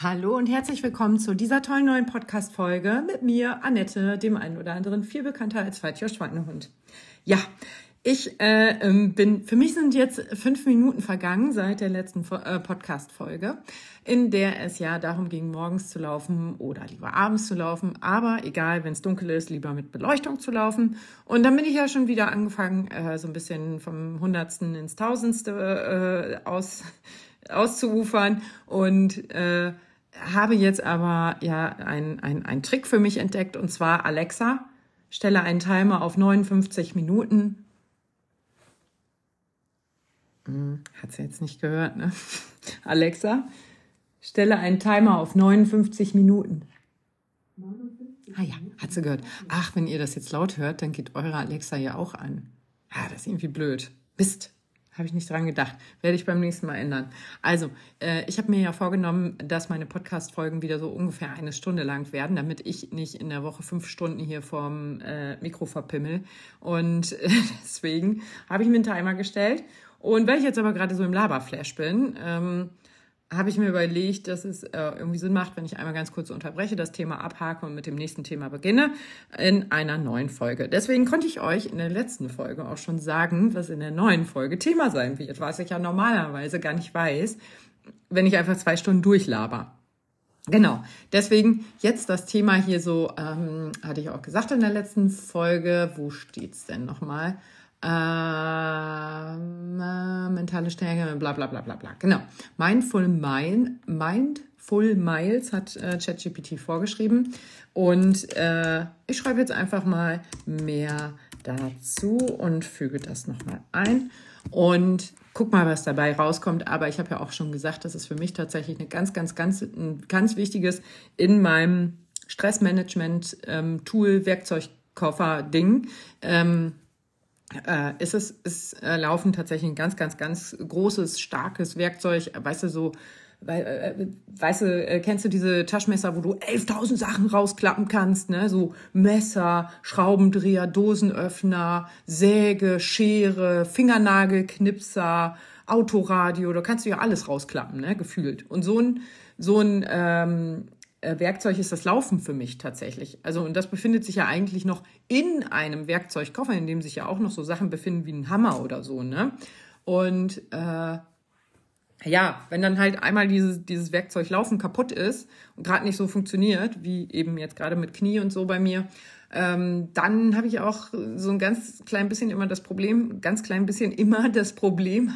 Hallo und herzlich willkommen zu dieser tollen neuen Podcast-Folge mit mir, Annette, dem einen oder anderen viel bekannter als Feitjosch Schweinehund. Ja, ich äh, ähm, bin, für mich sind jetzt fünf Minuten vergangen seit der letzten äh, Podcast-Folge, in der es ja darum ging, morgens zu laufen oder lieber abends zu laufen. Aber egal, wenn es dunkel ist, lieber mit Beleuchtung zu laufen. Und dann bin ich ja schon wieder angefangen, äh, so ein bisschen vom Hundertsten ins Tausendste äh, aus, auszuufern und äh, habe jetzt aber ja ein, ein, ein Trick für mich entdeckt und zwar Alexa, stelle einen Timer auf 59 Minuten. Hm, hat sie jetzt nicht gehört, ne? Alexa, stelle einen Timer auf 59 Minuten. Ah ja, hat sie gehört. Ach, wenn ihr das jetzt laut hört, dann geht eure Alexa ja auch an. Ah, das ist irgendwie blöd. Mist. Habe ich nicht dran gedacht. Werde ich beim nächsten Mal ändern. Also, äh, ich habe mir ja vorgenommen, dass meine Podcast-Folgen wieder so ungefähr eine Stunde lang werden, damit ich nicht in der Woche fünf Stunden hier vorm äh, Mikro verpimmel. Und äh, deswegen habe ich mir einen Timer gestellt. Und weil ich jetzt aber gerade so im Laberflash bin, ähm, habe ich mir überlegt, dass es äh, irgendwie Sinn macht, wenn ich einmal ganz kurz unterbreche, das Thema abhake und mit dem nächsten Thema beginne in einer neuen Folge. Deswegen konnte ich euch in der letzten Folge auch schon sagen, was in der neuen Folge Thema sein wird, was ich ja normalerweise gar nicht weiß, wenn ich einfach zwei Stunden durchlaber. Genau, deswegen jetzt das Thema hier so, ähm, hatte ich auch gesagt in der letzten Folge, wo steht's denn nochmal? Ähm, äh, mentale Stärke, bla bla bla bla bla. Genau. Mindful, Mile, Mindful Miles hat äh, ChatGPT vorgeschrieben. Und äh, ich schreibe jetzt einfach mal mehr dazu und füge das nochmal ein. Und guck mal, was dabei rauskommt. Aber ich habe ja auch schon gesagt, das ist für mich tatsächlich eine ganz, ganz, ganz, ein ganz wichtiges in meinem Stressmanagement-Tool, ähm, Werkzeugkoffer, Ding. Ähm, äh, ist es ist äh, Laufen tatsächlich ein ganz, ganz, ganz großes, starkes Werkzeug. Weißt du, so, weil, äh, weißt du, äh, kennst du diese Taschenmesser, wo du 11.000 Sachen rausklappen kannst, ne? So Messer, Schraubendreher, Dosenöffner, Säge, Schere, Fingernagelknipser, Autoradio, da kannst du ja alles rausklappen, ne? Gefühlt. Und so ein, so ein, ähm, äh, Werkzeug ist das Laufen für mich tatsächlich. Also, und das befindet sich ja eigentlich noch in einem Werkzeugkoffer, in dem sich ja auch noch so Sachen befinden wie ein Hammer oder so, ne? Und äh, ja, wenn dann halt einmal dieses, dieses Werkzeug Laufen kaputt ist und gerade nicht so funktioniert, wie eben jetzt gerade mit Knie und so bei mir, ähm, dann habe ich auch so ein ganz klein bisschen immer das Problem, ganz klein bisschen immer das Problem,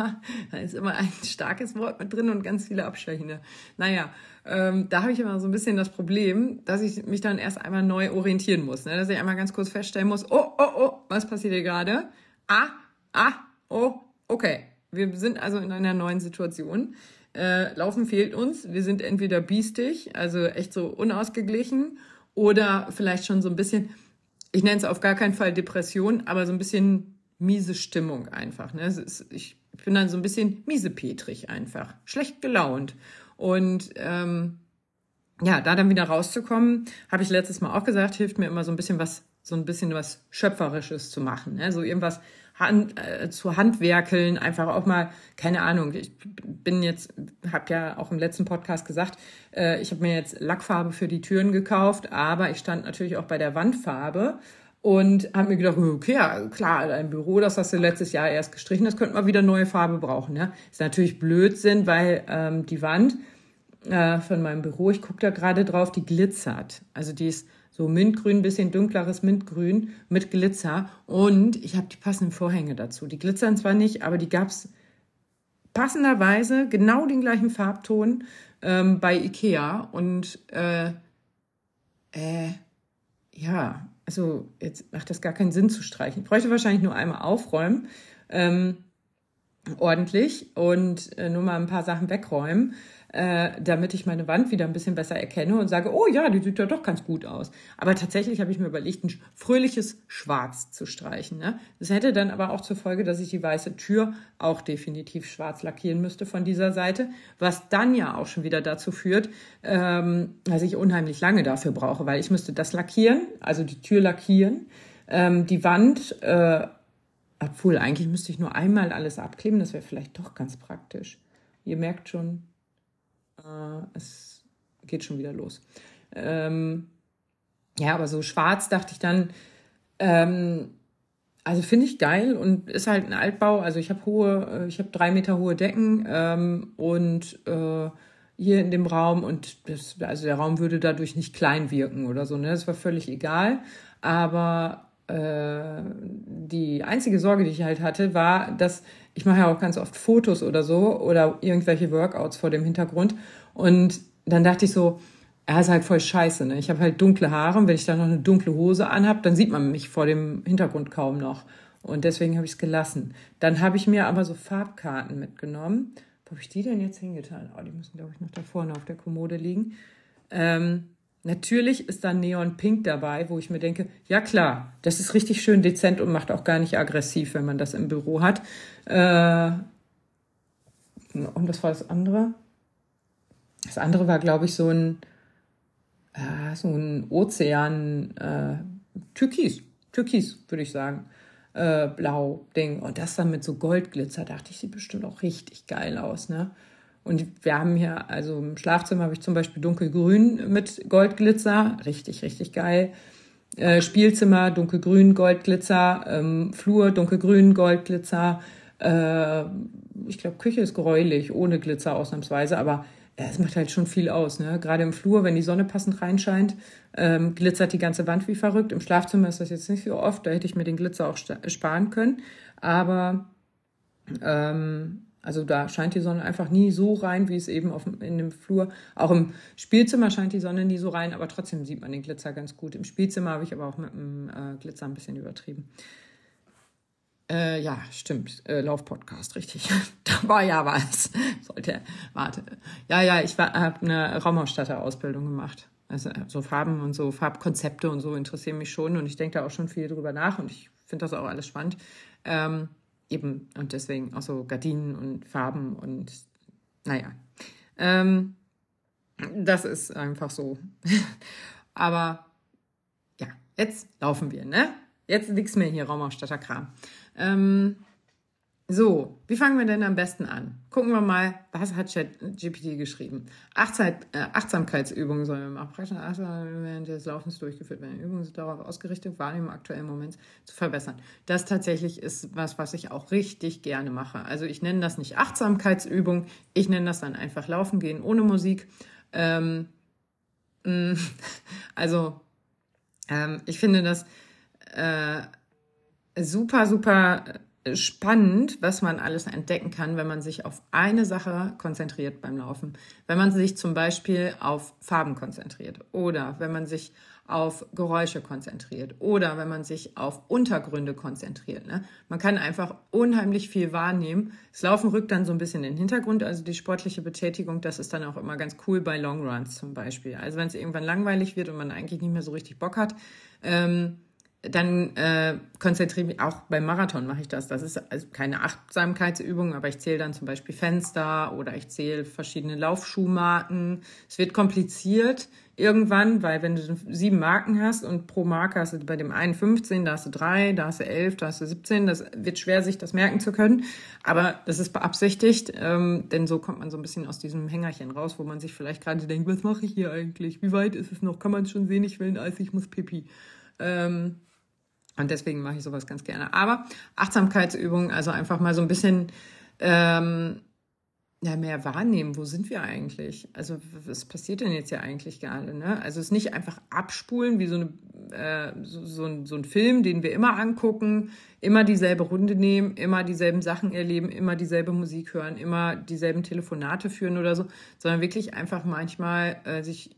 da ist immer ein starkes Wort mit drin und ganz viele Abschwächende. Naja, ähm, da habe ich immer so ein bisschen das Problem, dass ich mich dann erst einmal neu orientieren muss. Ne? Dass ich einmal ganz kurz feststellen muss, oh, oh, oh, was passiert hier gerade? Ah, ah, oh, okay. Wir sind also in einer neuen Situation. Äh, Laufen fehlt uns. Wir sind entweder biestig, also echt so unausgeglichen, oder vielleicht schon so ein bisschen, ich nenne es auf gar keinen Fall Depression, aber so ein bisschen miese Stimmung einfach. Ne? Ist, ich bin dann so ein bisschen miesepetrig einfach, schlecht gelaunt. Und ähm, ja, da dann wieder rauszukommen, habe ich letztes Mal auch gesagt, hilft mir immer so ein bisschen was, so ein bisschen was Schöpferisches zu machen. Ne? So irgendwas Hand, äh, zu Handwerkeln, einfach auch mal, keine Ahnung, ich bin jetzt, habe ja auch im letzten Podcast gesagt, äh, ich habe mir jetzt Lackfarbe für die Türen gekauft, aber ich stand natürlich auch bei der Wandfarbe und habe mir gedacht, okay, ja, klar, dein Büro, das hast du letztes Jahr erst gestrichen, das könnte mal wieder neue Farbe brauchen. Ne? Ist natürlich Blödsinn, weil ähm, die Wand äh, von meinem Büro, ich gucke da gerade drauf, die glitzert. Also die ist so mintgrün, bisschen dunkleres Mintgrün mit Glitzer und ich habe die passenden Vorhänge dazu. Die glitzern zwar nicht, aber die gab's passenderweise genau den gleichen Farbton ähm, bei Ikea und äh, äh, ja, also jetzt macht das gar keinen Sinn zu streichen. Ich bräuchte wahrscheinlich nur einmal aufräumen, ähm, ordentlich und äh, nur mal ein paar Sachen wegräumen äh, damit ich meine Wand wieder ein bisschen besser erkenne und sage, oh ja, die sieht ja doch ganz gut aus. Aber tatsächlich habe ich mir überlegt, ein fröhliches Schwarz zu streichen. Ne? Das hätte dann aber auch zur Folge, dass ich die weiße Tür auch definitiv schwarz lackieren müsste von dieser Seite, was dann ja auch schon wieder dazu führt, ähm, dass ich unheimlich lange dafür brauche, weil ich müsste das lackieren, also die Tür lackieren, ähm, die Wand, äh, obwohl eigentlich müsste ich nur einmal alles abkleben, das wäre vielleicht doch ganz praktisch. Ihr merkt schon, äh, es geht schon wieder los. Ähm, ja, aber so schwarz dachte ich dann, ähm, also finde ich geil und ist halt ein Altbau. Also ich habe hohe, äh, ich habe drei Meter hohe Decken ähm, und äh, hier in dem Raum und das, also der Raum würde dadurch nicht klein wirken oder so. Ne? Das war völlig egal. Aber äh, die einzige Sorge, die ich halt hatte, war, dass ich mache ja auch ganz oft Fotos oder so oder irgendwelche Workouts vor dem Hintergrund. Und dann dachte ich so, er ist halt voll scheiße. Ne? Ich habe halt dunkle Haare und wenn ich dann noch eine dunkle Hose anhab, dann sieht man mich vor dem Hintergrund kaum noch. Und deswegen habe ich es gelassen. Dann habe ich mir aber so Farbkarten mitgenommen. Wo habe ich die denn jetzt hingetan? Oh, die müssen, glaube ich, noch da vorne auf der Kommode liegen. Ähm, natürlich ist da Neon Pink dabei, wo ich mir denke, ja klar, das ist richtig schön dezent und macht auch gar nicht aggressiv, wenn man das im Büro hat. Äh, und was war das andere? Das andere war, glaube ich, so ein äh, so ein Ozean, äh, Türkis, Türkis, würde ich sagen. Äh, blau Ding. Und das dann mit so Goldglitzer, dachte ich, sieht bestimmt auch richtig geil aus, ne? Und wir haben hier, also im Schlafzimmer habe ich zum Beispiel dunkelgrün mit Goldglitzer, richtig, richtig geil. Äh, Spielzimmer, dunkelgrün, Goldglitzer, ähm, Flur, dunkelgrün, Goldglitzer. Äh, ich glaube, Küche ist gräulich, ohne Glitzer ausnahmsweise, aber ja, es macht halt schon viel aus. Ne? Gerade im Flur, wenn die Sonne passend reinscheint, ähm, glitzert die ganze Wand wie verrückt. Im Schlafzimmer ist das jetzt nicht so oft, da hätte ich mir den Glitzer auch sparen können. Aber ähm, also da scheint die Sonne einfach nie so rein, wie es eben auf, in dem Flur. Auch im Spielzimmer scheint die Sonne nie so rein, aber trotzdem sieht man den Glitzer ganz gut. Im Spielzimmer habe ich aber auch mit dem äh, Glitzer ein bisschen übertrieben. Äh, ja, stimmt. Äh, Laufpodcast, richtig. da war ja was. Sollte. Warte. Ja, ja, ich habe eine Raumausstatter-Ausbildung gemacht. Also äh, so Farben und so Farbkonzepte und so interessieren mich schon und ich denke da auch schon viel drüber nach und ich finde das auch alles spannend. Ähm, eben, und deswegen auch so Gardinen und Farben und naja. Ähm, das ist einfach so. Aber ja, jetzt laufen wir, ne? Jetzt nichts mehr hier Raumausstatterkram. Ähm, so, wie fangen wir denn am besten an? Gucken wir mal, was hat ChatGPT geschrieben? Achtsam, äh, Achtsamkeitsübungen sollen wir machen. Praktisch während des Laufens durchgeführt werden. Übungen sind darauf ausgerichtet, Wahrnehmung aktuellen Moments zu verbessern. Das tatsächlich ist was, was ich auch richtig gerne mache. Also ich nenne das nicht Achtsamkeitsübung, ich nenne das dann einfach Laufen gehen ohne Musik. Ähm, mm, also ähm, ich finde das äh, super, super spannend, was man alles entdecken kann, wenn man sich auf eine Sache konzentriert beim Laufen. Wenn man sich zum Beispiel auf Farben konzentriert oder wenn man sich auf Geräusche konzentriert oder wenn man sich auf Untergründe konzentriert. Ne? Man kann einfach unheimlich viel wahrnehmen. Das Laufen rückt dann so ein bisschen in den Hintergrund, also die sportliche Betätigung, das ist dann auch immer ganz cool bei Long Runs zum Beispiel. Also wenn es irgendwann langweilig wird und man eigentlich nicht mehr so richtig Bock hat, ähm, dann äh, konzentriere ich auch beim Marathon mache ich das. Das ist also keine Achtsamkeitsübung, aber ich zähle dann zum Beispiel Fenster oder ich zähle verschiedene Laufschuhmarken. Es wird kompliziert irgendwann, weil wenn du sieben Marken hast und pro Marke hast du bei dem einen 15, da hast du drei, da hast du elf, da hast du 17, das wird schwer, sich das merken zu können. Aber das ist beabsichtigt, ähm, denn so kommt man so ein bisschen aus diesem Hängerchen raus, wo man sich vielleicht gerade denkt, was mache ich hier eigentlich? Wie weit ist es noch? Kann man es schon sehen? Ich will ein Eis, ich muss pipi. Ähm, und deswegen mache ich sowas ganz gerne. Aber Achtsamkeitsübungen, also einfach mal so ein bisschen ähm, ja, mehr wahrnehmen, wo sind wir eigentlich? Also was passiert denn jetzt ja eigentlich gerade? Ne? Also es nicht einfach abspulen wie so, eine, äh, so, so, ein, so ein Film, den wir immer angucken, immer dieselbe Runde nehmen, immer dieselben Sachen erleben, immer dieselbe Musik hören, immer dieselben Telefonate führen oder so, sondern wirklich einfach manchmal äh, sich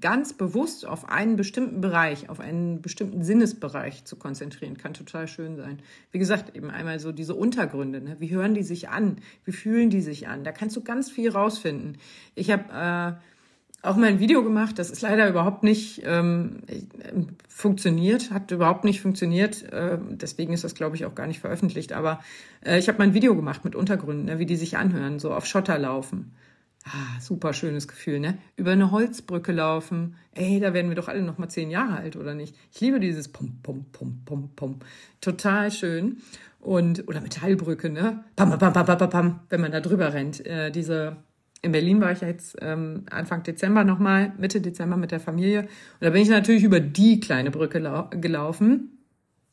ganz bewusst auf einen bestimmten Bereich, auf einen bestimmten Sinnesbereich zu konzentrieren, kann total schön sein. Wie gesagt, eben einmal so diese Untergründe, ne? wie hören die sich an, wie fühlen die sich an, da kannst du ganz viel rausfinden. Ich habe äh, auch mal ein Video gemacht, das ist leider überhaupt nicht ähm, funktioniert, hat überhaupt nicht funktioniert, äh, deswegen ist das, glaube ich, auch gar nicht veröffentlicht, aber äh, ich habe mal ein Video gemacht mit Untergründen, ne, wie die sich anhören, so auf Schotter laufen. Ah, super schönes Gefühl, ne? Über eine Holzbrücke laufen. Ey, da werden wir doch alle noch mal zehn Jahre alt, oder nicht? Ich liebe dieses Pum, Pum, Pum, Pum, Pum. Total schön. Und, oder Metallbrücke, ne? Pam, pam, pam, pam, pam, pam, wenn man da drüber rennt. Äh, diese in Berlin war ich ja jetzt ähm, Anfang Dezember nochmal, Mitte Dezember mit der Familie. Und da bin ich natürlich über die kleine Brücke gelaufen,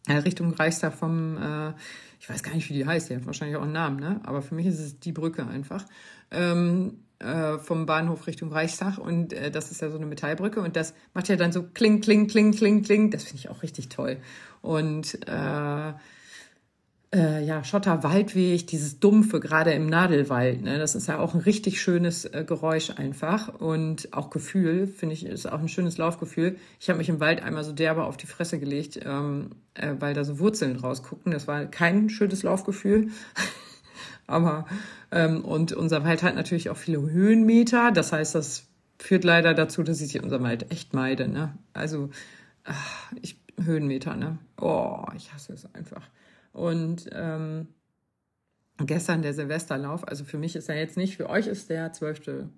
äh, Richtung Reichstag vom, äh, ich weiß gar nicht, wie die heißt, die hat wahrscheinlich auch einen Namen, ne? Aber für mich ist es die Brücke einfach. Ähm, äh, vom Bahnhof Richtung Reichstag und äh, das ist ja so eine Metallbrücke und das macht ja dann so kling, kling, kling, kling, kling. Das finde ich auch richtig toll. Und äh, äh, ja, Schotterwaldweg, dieses Dumpfe, gerade im Nadelwald, ne, das ist ja auch ein richtig schönes äh, Geräusch einfach und auch Gefühl, finde ich, ist auch ein schönes Laufgefühl. Ich habe mich im Wald einmal so derbe auf die Fresse gelegt, ähm, äh, weil da so Wurzeln rausguckten. Das war kein schönes Laufgefühl. Aber ähm, und unser Wald hat natürlich auch viele Höhenmeter. Das heißt, das führt leider dazu, dass ich unser Wald echt meide. Ne? Also ich Höhenmeter, ne? Oh, ich hasse es einfach. Und ähm, gestern der Silvesterlauf, also für mich ist er jetzt nicht, für euch ist der 12.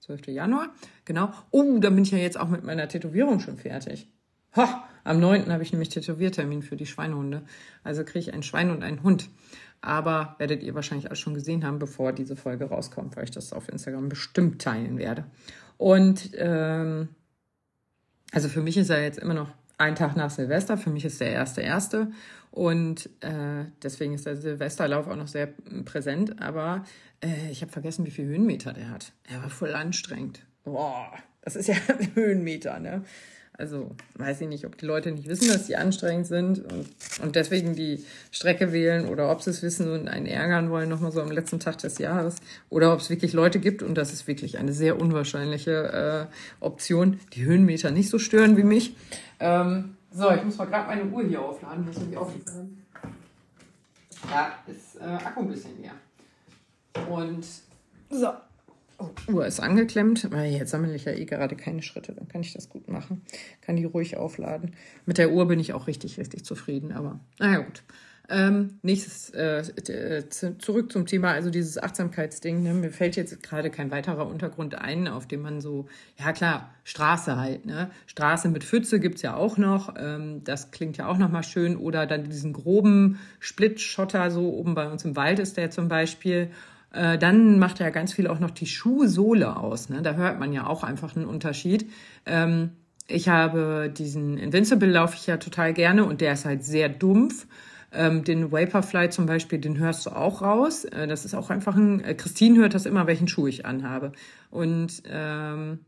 12. Januar, genau. Oh, dann bin ich ja jetzt auch mit meiner Tätowierung schon fertig. Ha, am 9. habe ich nämlich Tätowiertermin für die Schweinehunde. Also kriege ich ein Schwein und einen Hund. Aber werdet ihr wahrscheinlich auch schon gesehen haben, bevor diese Folge rauskommt, weil ich das auf Instagram bestimmt teilen werde. Und ähm, also für mich ist er jetzt immer noch ein Tag nach Silvester. Für mich ist der erste erste und äh, deswegen ist der Silvesterlauf auch noch sehr präsent. Aber äh, ich habe vergessen, wie viel Höhenmeter der hat. Er war voll anstrengend. Boah, das ist ja Höhenmeter, ne? Also weiß ich nicht, ob die Leute nicht wissen, dass die anstrengend sind und, und deswegen die Strecke wählen oder ob sie es wissen und einen ärgern wollen, nochmal so am letzten Tag des Jahres. Oder ob es wirklich Leute gibt, und das ist wirklich eine sehr unwahrscheinliche äh, Option, die Höhenmeter nicht so stören wie mich. Ähm, so, ich muss mal gerade meine Uhr hier aufladen. Das irgendwie aufgefallen. Ja, ist äh, Akku ein bisschen leer. Und so. Oh, Uhr ist angeklemmt, jetzt sammle ich ja eh gerade keine Schritte, dann kann ich das gut machen. Kann die ruhig aufladen. Mit der Uhr bin ich auch richtig, richtig zufrieden, aber naja gut. Ähm, nächstes, äh, äh zurück zum Thema, also dieses Achtsamkeitsding. Ne? Mir fällt jetzt gerade kein weiterer Untergrund ein, auf dem man so, ja klar, Straße halt, ne? Straße mit Pfütze gibt's ja auch noch. Ähm, das klingt ja auch nochmal schön. Oder dann diesen groben Splitschotter, so oben bei uns im Wald ist der zum Beispiel. Äh, dann macht ja ganz viel auch noch die Schuhsohle aus. Ne? Da hört man ja auch einfach einen Unterschied. Ähm, ich habe diesen Invincible laufe ich ja total gerne und der ist halt sehr dumpf. Ähm, den Vaporfly zum Beispiel, den hörst du auch raus. Äh, das ist auch einfach ein. Äh, Christine hört das immer, welchen Schuh ich anhabe. Und ähm,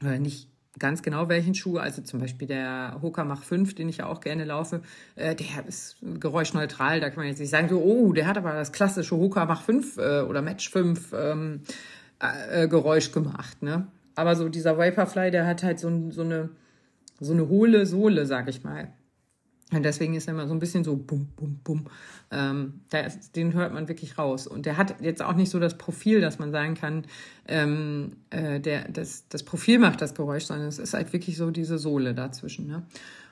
nicht ganz genau welchen Schuh, also zum Beispiel der Hoka Mach 5, den ich ja auch gerne laufe, äh, der ist geräuschneutral, da kann man jetzt nicht sagen, so, oh, der hat aber das klassische Hoka Mach 5 äh, oder Match 5 ähm, äh, Geräusch gemacht, ne? Aber so dieser Vaporfly, der hat halt so, so eine so eine hohle Sohle, sag ich mal. Und deswegen ist er immer so ein bisschen so bum, bum, bum. Ähm, ist, den hört man wirklich raus. Und der hat jetzt auch nicht so das Profil, dass man sagen kann, ähm, äh, der, das, das Profil macht das Geräusch, sondern es ist halt wirklich so diese Sohle dazwischen. Ne?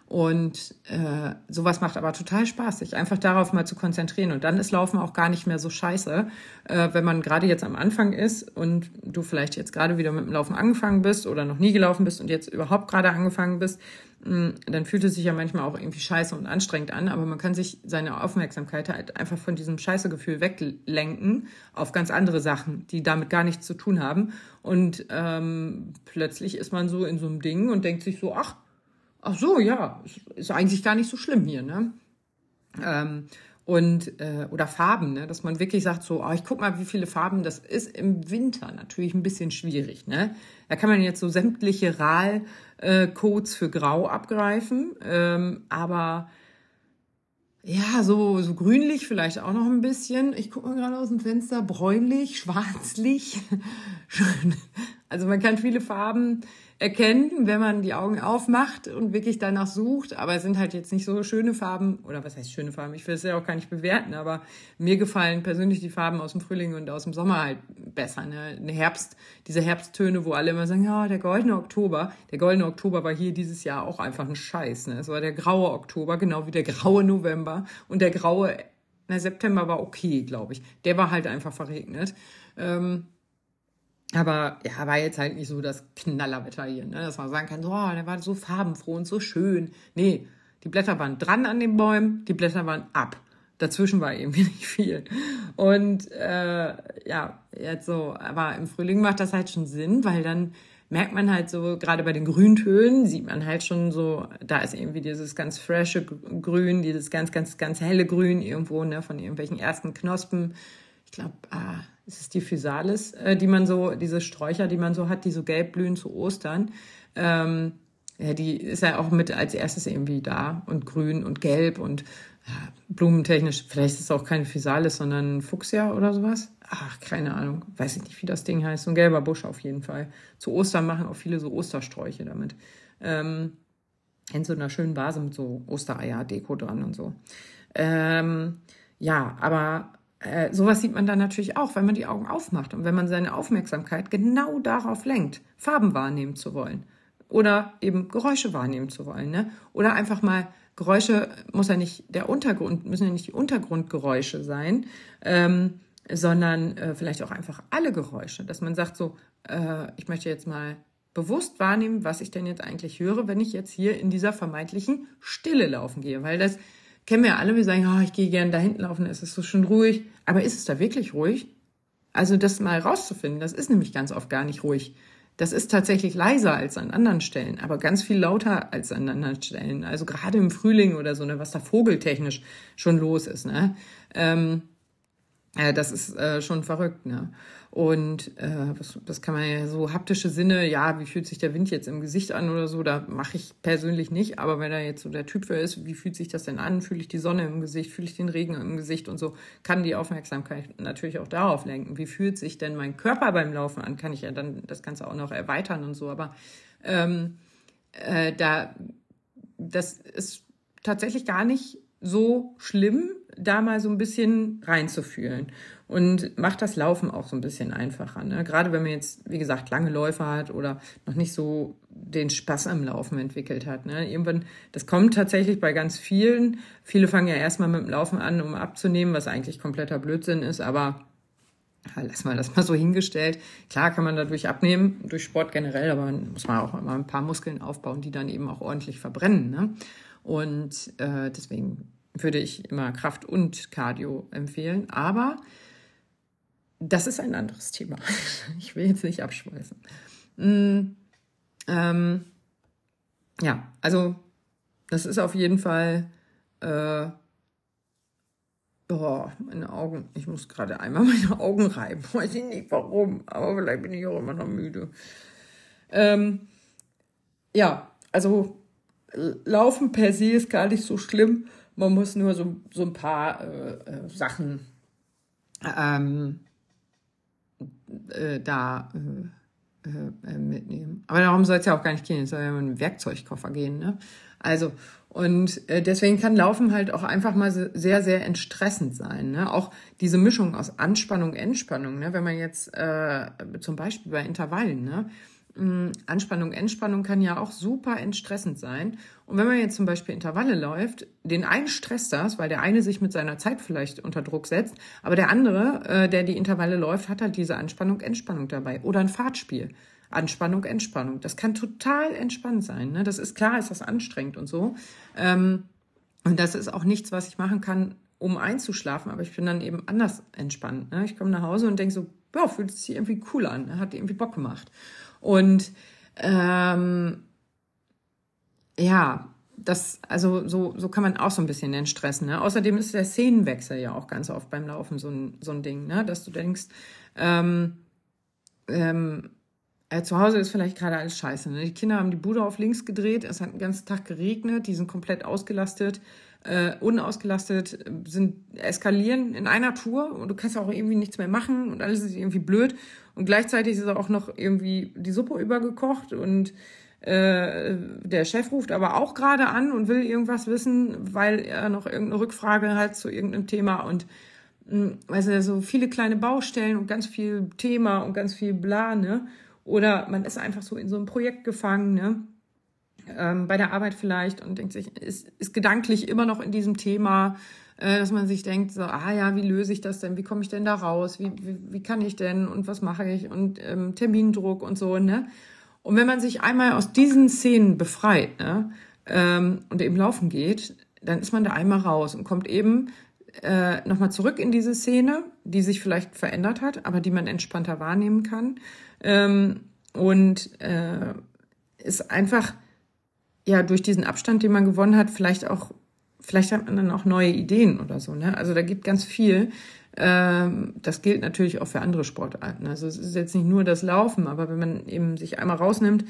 Und äh, sowas macht aber total Spaß, sich einfach darauf mal zu konzentrieren. Und dann ist Laufen auch gar nicht mehr so scheiße, äh, wenn man gerade jetzt am Anfang ist und du vielleicht jetzt gerade wieder mit dem Laufen angefangen bist oder noch nie gelaufen bist und jetzt überhaupt gerade angefangen bist Mm, dann fühlt es sich ja manchmal auch irgendwie scheiße und anstrengend an, aber man kann sich seine Aufmerksamkeit halt einfach von diesem Scheißegefühl weglenken auf ganz andere Sachen, die damit gar nichts zu tun haben. Und ähm, plötzlich ist man so in so einem Ding und denkt sich so, ach, ach so, ja, ist eigentlich gar nicht so schlimm hier, ne? Ähm, und äh, oder Farben, ne? dass man wirklich sagt so, oh, ich guck mal, wie viele Farben das ist im Winter natürlich ein bisschen schwierig, ne? Da kann man jetzt so sämtliche RAL-Codes für Grau abgreifen, ähm, aber ja, so, so grünlich vielleicht auch noch ein bisschen. Ich gucke mal gerade aus dem Fenster. Bräunlich, schwarzlich. also man kann viele Farben erkennen, wenn man die Augen aufmacht und wirklich danach sucht. Aber es sind halt jetzt nicht so schöne Farben, oder was heißt schöne Farben? Ich will es ja auch gar nicht bewerten, aber mir gefallen persönlich die Farben aus dem Frühling und aus dem Sommer halt besser. Ne? Eine Herbst, diese Herbsttöne, wo alle immer sagen, ja, der goldene Oktober. Der goldene Oktober war hier dieses Jahr auch einfach ein Scheiß. Ne? Es war der graue Oktober, genau wie der graue November. Und der graue na, September war okay, glaube ich. Der war halt einfach verregnet. Ähm, aber ja, war jetzt halt nicht so das Knallerwetter hier, ne? dass man sagen kann, oh, der war so farbenfroh und so schön. Nee, die Blätter waren dran an den Bäumen, die Blätter waren ab. dazwischen war irgendwie nicht viel. Und äh, ja, jetzt so, aber im Frühling macht das halt schon Sinn, weil dann merkt man halt so, gerade bei den Grüntönen sieht man halt schon so, da ist irgendwie dieses ganz frische Grün, dieses ganz, ganz, ganz helle Grün irgendwo, ne, von irgendwelchen ersten Knospen. Ich glaube, ah, es ist die Physalis, äh, die man so, diese Sträucher, die man so hat, die so gelb blühen zu Ostern. Ähm, ja, die ist ja auch mit als erstes irgendwie da und grün und gelb und ja, blumentechnisch, vielleicht ist es auch keine Physalis, sondern Fuchsia oder sowas. Ach, keine Ahnung. Weiß ich nicht, wie das Ding heißt. So ein gelber Busch auf jeden Fall. Zu Ostern machen auch viele so Ostersträuche damit. Ähm, in so einer schönen Vase mit so Ostereier-Deko dran und so. Ähm, ja, aber äh, sowas sieht man dann natürlich auch, wenn man die Augen aufmacht und wenn man seine Aufmerksamkeit genau darauf lenkt, Farben wahrnehmen zu wollen oder eben Geräusche wahrnehmen zu wollen, ne? Oder einfach mal Geräusche muss ja nicht der Untergrund, müssen ja nicht die Untergrundgeräusche sein, ähm, sondern äh, vielleicht auch einfach alle Geräusche, dass man sagt so, äh, ich möchte jetzt mal bewusst wahrnehmen, was ich denn jetzt eigentlich höre, wenn ich jetzt hier in dieser vermeintlichen Stille laufen gehe, weil das kennen wir alle, wir sagen, oh, ich gehe gerne da hinten laufen, es ist so schön ruhig, aber ist es da wirklich ruhig? Also das mal rauszufinden, das ist nämlich ganz oft gar nicht ruhig. Das ist tatsächlich leiser als an anderen Stellen, aber ganz viel lauter als an anderen Stellen. Also gerade im Frühling oder so, ne, was da vogeltechnisch schon los ist. Ne? Ähm, äh, das ist äh, schon verrückt. Ne? Und äh, was, das kann man ja so haptische Sinne, ja, wie fühlt sich der Wind jetzt im Gesicht an oder so, da mache ich persönlich nicht. Aber wenn da jetzt so der Typ für ist, wie fühlt sich das denn an? Fühle ich die Sonne im Gesicht, fühle ich den Regen im Gesicht und so, kann die Aufmerksamkeit natürlich auch darauf lenken. Wie fühlt sich denn mein Körper beim Laufen an? Kann ich ja dann das Ganze auch noch erweitern und so. Aber ähm, äh, da, das ist tatsächlich gar nicht so schlimm, da mal so ein bisschen reinzufühlen und macht das Laufen auch so ein bisschen einfacher. Ne? Gerade wenn man jetzt, wie gesagt, lange Läufe hat oder noch nicht so den Spaß am Laufen entwickelt hat. Ne? Irgendwann, das kommt tatsächlich bei ganz vielen. Viele fangen ja erstmal mit dem Laufen an, um abzunehmen, was eigentlich kompletter Blödsinn ist, aber ja, lass mal das mal so hingestellt. Klar kann man dadurch abnehmen, durch Sport generell, aber muss man auch immer ein paar Muskeln aufbauen, die dann eben auch ordentlich verbrennen. Ne? Und äh, deswegen würde ich immer Kraft und Cardio empfehlen. Aber das ist ein anderes Thema. Ich will jetzt nicht abschweißen. Mm, ähm, ja, also das ist auf jeden Fall. Äh, oh, meine Augen. Ich muss gerade einmal meine Augen reiben. Weiß ich nicht warum, aber vielleicht bin ich auch immer noch müde. Ähm, ja, also Laufen per se ist gar nicht so schlimm. Man muss nur so, so ein paar äh, äh, Sachen ähm, äh, da äh, äh, mitnehmen. Aber darum soll es ja auch gar nicht gehen. Es soll ja um einen Werkzeugkoffer gehen. Ne? Also, und äh, deswegen kann Laufen halt auch einfach mal sehr, sehr entstressend sein. Ne? Auch diese Mischung aus Anspannung, Entspannung. Ne? Wenn man jetzt äh, zum Beispiel bei Intervallen, ne? Mm, Anspannung, Entspannung kann ja auch super entstressend sein. Und wenn man jetzt zum Beispiel Intervalle läuft, den einen stresst das, weil der eine sich mit seiner Zeit vielleicht unter Druck setzt, aber der andere, äh, der die Intervalle läuft, hat halt diese Anspannung, Entspannung dabei. Oder ein Fahrtspiel. Anspannung, Entspannung. Das kann total entspannt sein. Ne? Das ist klar, ist das anstrengend und so. Ähm, und das ist auch nichts, was ich machen kann, um einzuschlafen, aber ich bin dann eben anders entspannt. Ne? Ich komme nach Hause und denke so, ja, fühlt sich irgendwie cool an, hat irgendwie Bock gemacht. Und ähm, ja, das, also so, so kann man auch so ein bisschen entstressen. Ne? Außerdem ist der Szenenwechsel ja auch ganz oft beim Laufen so ein, so ein Ding, ne? dass du denkst, ähm, ähm, äh, zu Hause ist vielleicht gerade alles scheiße. Ne? Die Kinder haben die Bude auf links gedreht, es hat den ganzen Tag geregnet, die sind komplett ausgelastet, äh, unausgelastet, sind eskalieren in einer Tour und du kannst auch irgendwie nichts mehr machen und alles ist irgendwie blöd. Und gleichzeitig ist auch noch irgendwie die Suppe übergekocht und äh, der Chef ruft aber auch gerade an und will irgendwas wissen, weil er noch irgendeine Rückfrage hat zu irgendeinem Thema und also so viele kleine Baustellen und ganz viel Thema und ganz viel Bla, ne? Oder man ist einfach so in so einem Projekt gefangen, ne? Ähm, bei der Arbeit vielleicht und denkt sich, ist, ist gedanklich immer noch in diesem Thema, äh, dass man sich denkt, so, ah ja, wie löse ich das denn? Wie komme ich denn da raus? Wie, wie, wie kann ich denn und was mache ich? Und ähm, Termindruck und so, ne? Und wenn man sich einmal aus diesen Szenen befreit, ne, ähm, und eben laufen geht, dann ist man da einmal raus und kommt eben äh, nochmal zurück in diese Szene, die sich vielleicht verändert hat, aber die man entspannter wahrnehmen kann. Ähm, und äh, ist einfach, ja, durch diesen Abstand, den man gewonnen hat, vielleicht auch, vielleicht hat man dann auch neue Ideen oder so. Ne? Also da gibt ganz viel. Ähm, das gilt natürlich auch für andere Sportarten. Also es ist jetzt nicht nur das Laufen, aber wenn man eben sich einmal rausnimmt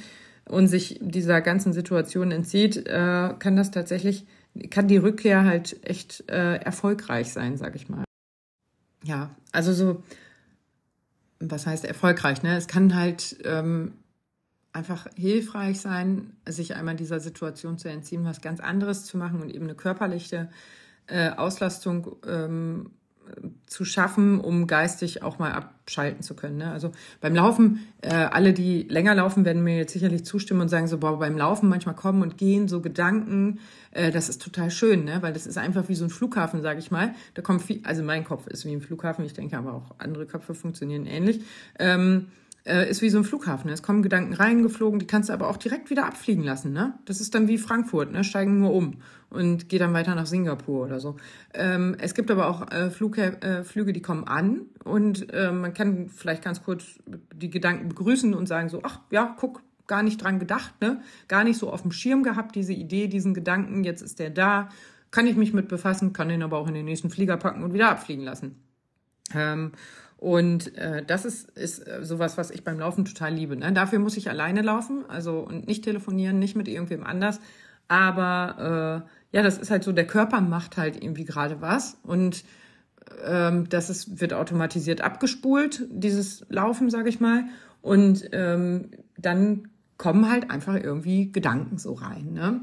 und sich dieser ganzen Situation entzieht, äh, kann das tatsächlich kann die Rückkehr halt echt äh, erfolgreich sein, sag ich mal. Ja, also so, was heißt erfolgreich? Ne? Es kann halt ähm, einfach hilfreich sein, sich einmal dieser Situation zu entziehen, was ganz anderes zu machen und eben eine körperliche äh, Auslastung ähm, zu schaffen, um geistig auch mal abschalten zu können. Ne? Also beim Laufen, äh, alle, die länger laufen, werden mir jetzt sicherlich zustimmen und sagen so, boah, beim Laufen manchmal kommen und gehen so Gedanken, äh, das ist total schön, ne? weil das ist einfach wie so ein Flughafen, sage ich mal. Da kommt viel, also mein Kopf ist wie ein Flughafen, ich denke aber auch andere Köpfe funktionieren ähnlich. Ähm, äh, ist wie so ein Flughafen. Ne? Es kommen Gedanken reingeflogen, die kannst du aber auch direkt wieder abfliegen lassen. Ne? Das ist dann wie Frankfurt, ne? steigen nur um und geht dann weiter nach Singapur oder so. Ähm, es gibt aber auch äh, Flughe äh, Flüge, die kommen an und äh, man kann vielleicht ganz kurz die Gedanken begrüßen und sagen so, ach ja, guck, gar nicht dran gedacht, ne? gar nicht so auf dem Schirm gehabt, diese Idee, diesen Gedanken, jetzt ist der da, kann ich mich mit befassen, kann den aber auch in den nächsten Flieger packen und wieder abfliegen lassen. Ähm, und äh, das ist, ist äh, sowas, was ich beim Laufen total liebe. Ne? Dafür muss ich alleine laufen, also und nicht telefonieren, nicht mit irgendwem anders. Aber äh, ja, das ist halt so, der Körper macht halt irgendwie gerade was. Und ähm, das ist, wird automatisiert abgespult, dieses Laufen, sage ich mal. Und ähm, dann kommen halt einfach irgendwie Gedanken so rein. Ne?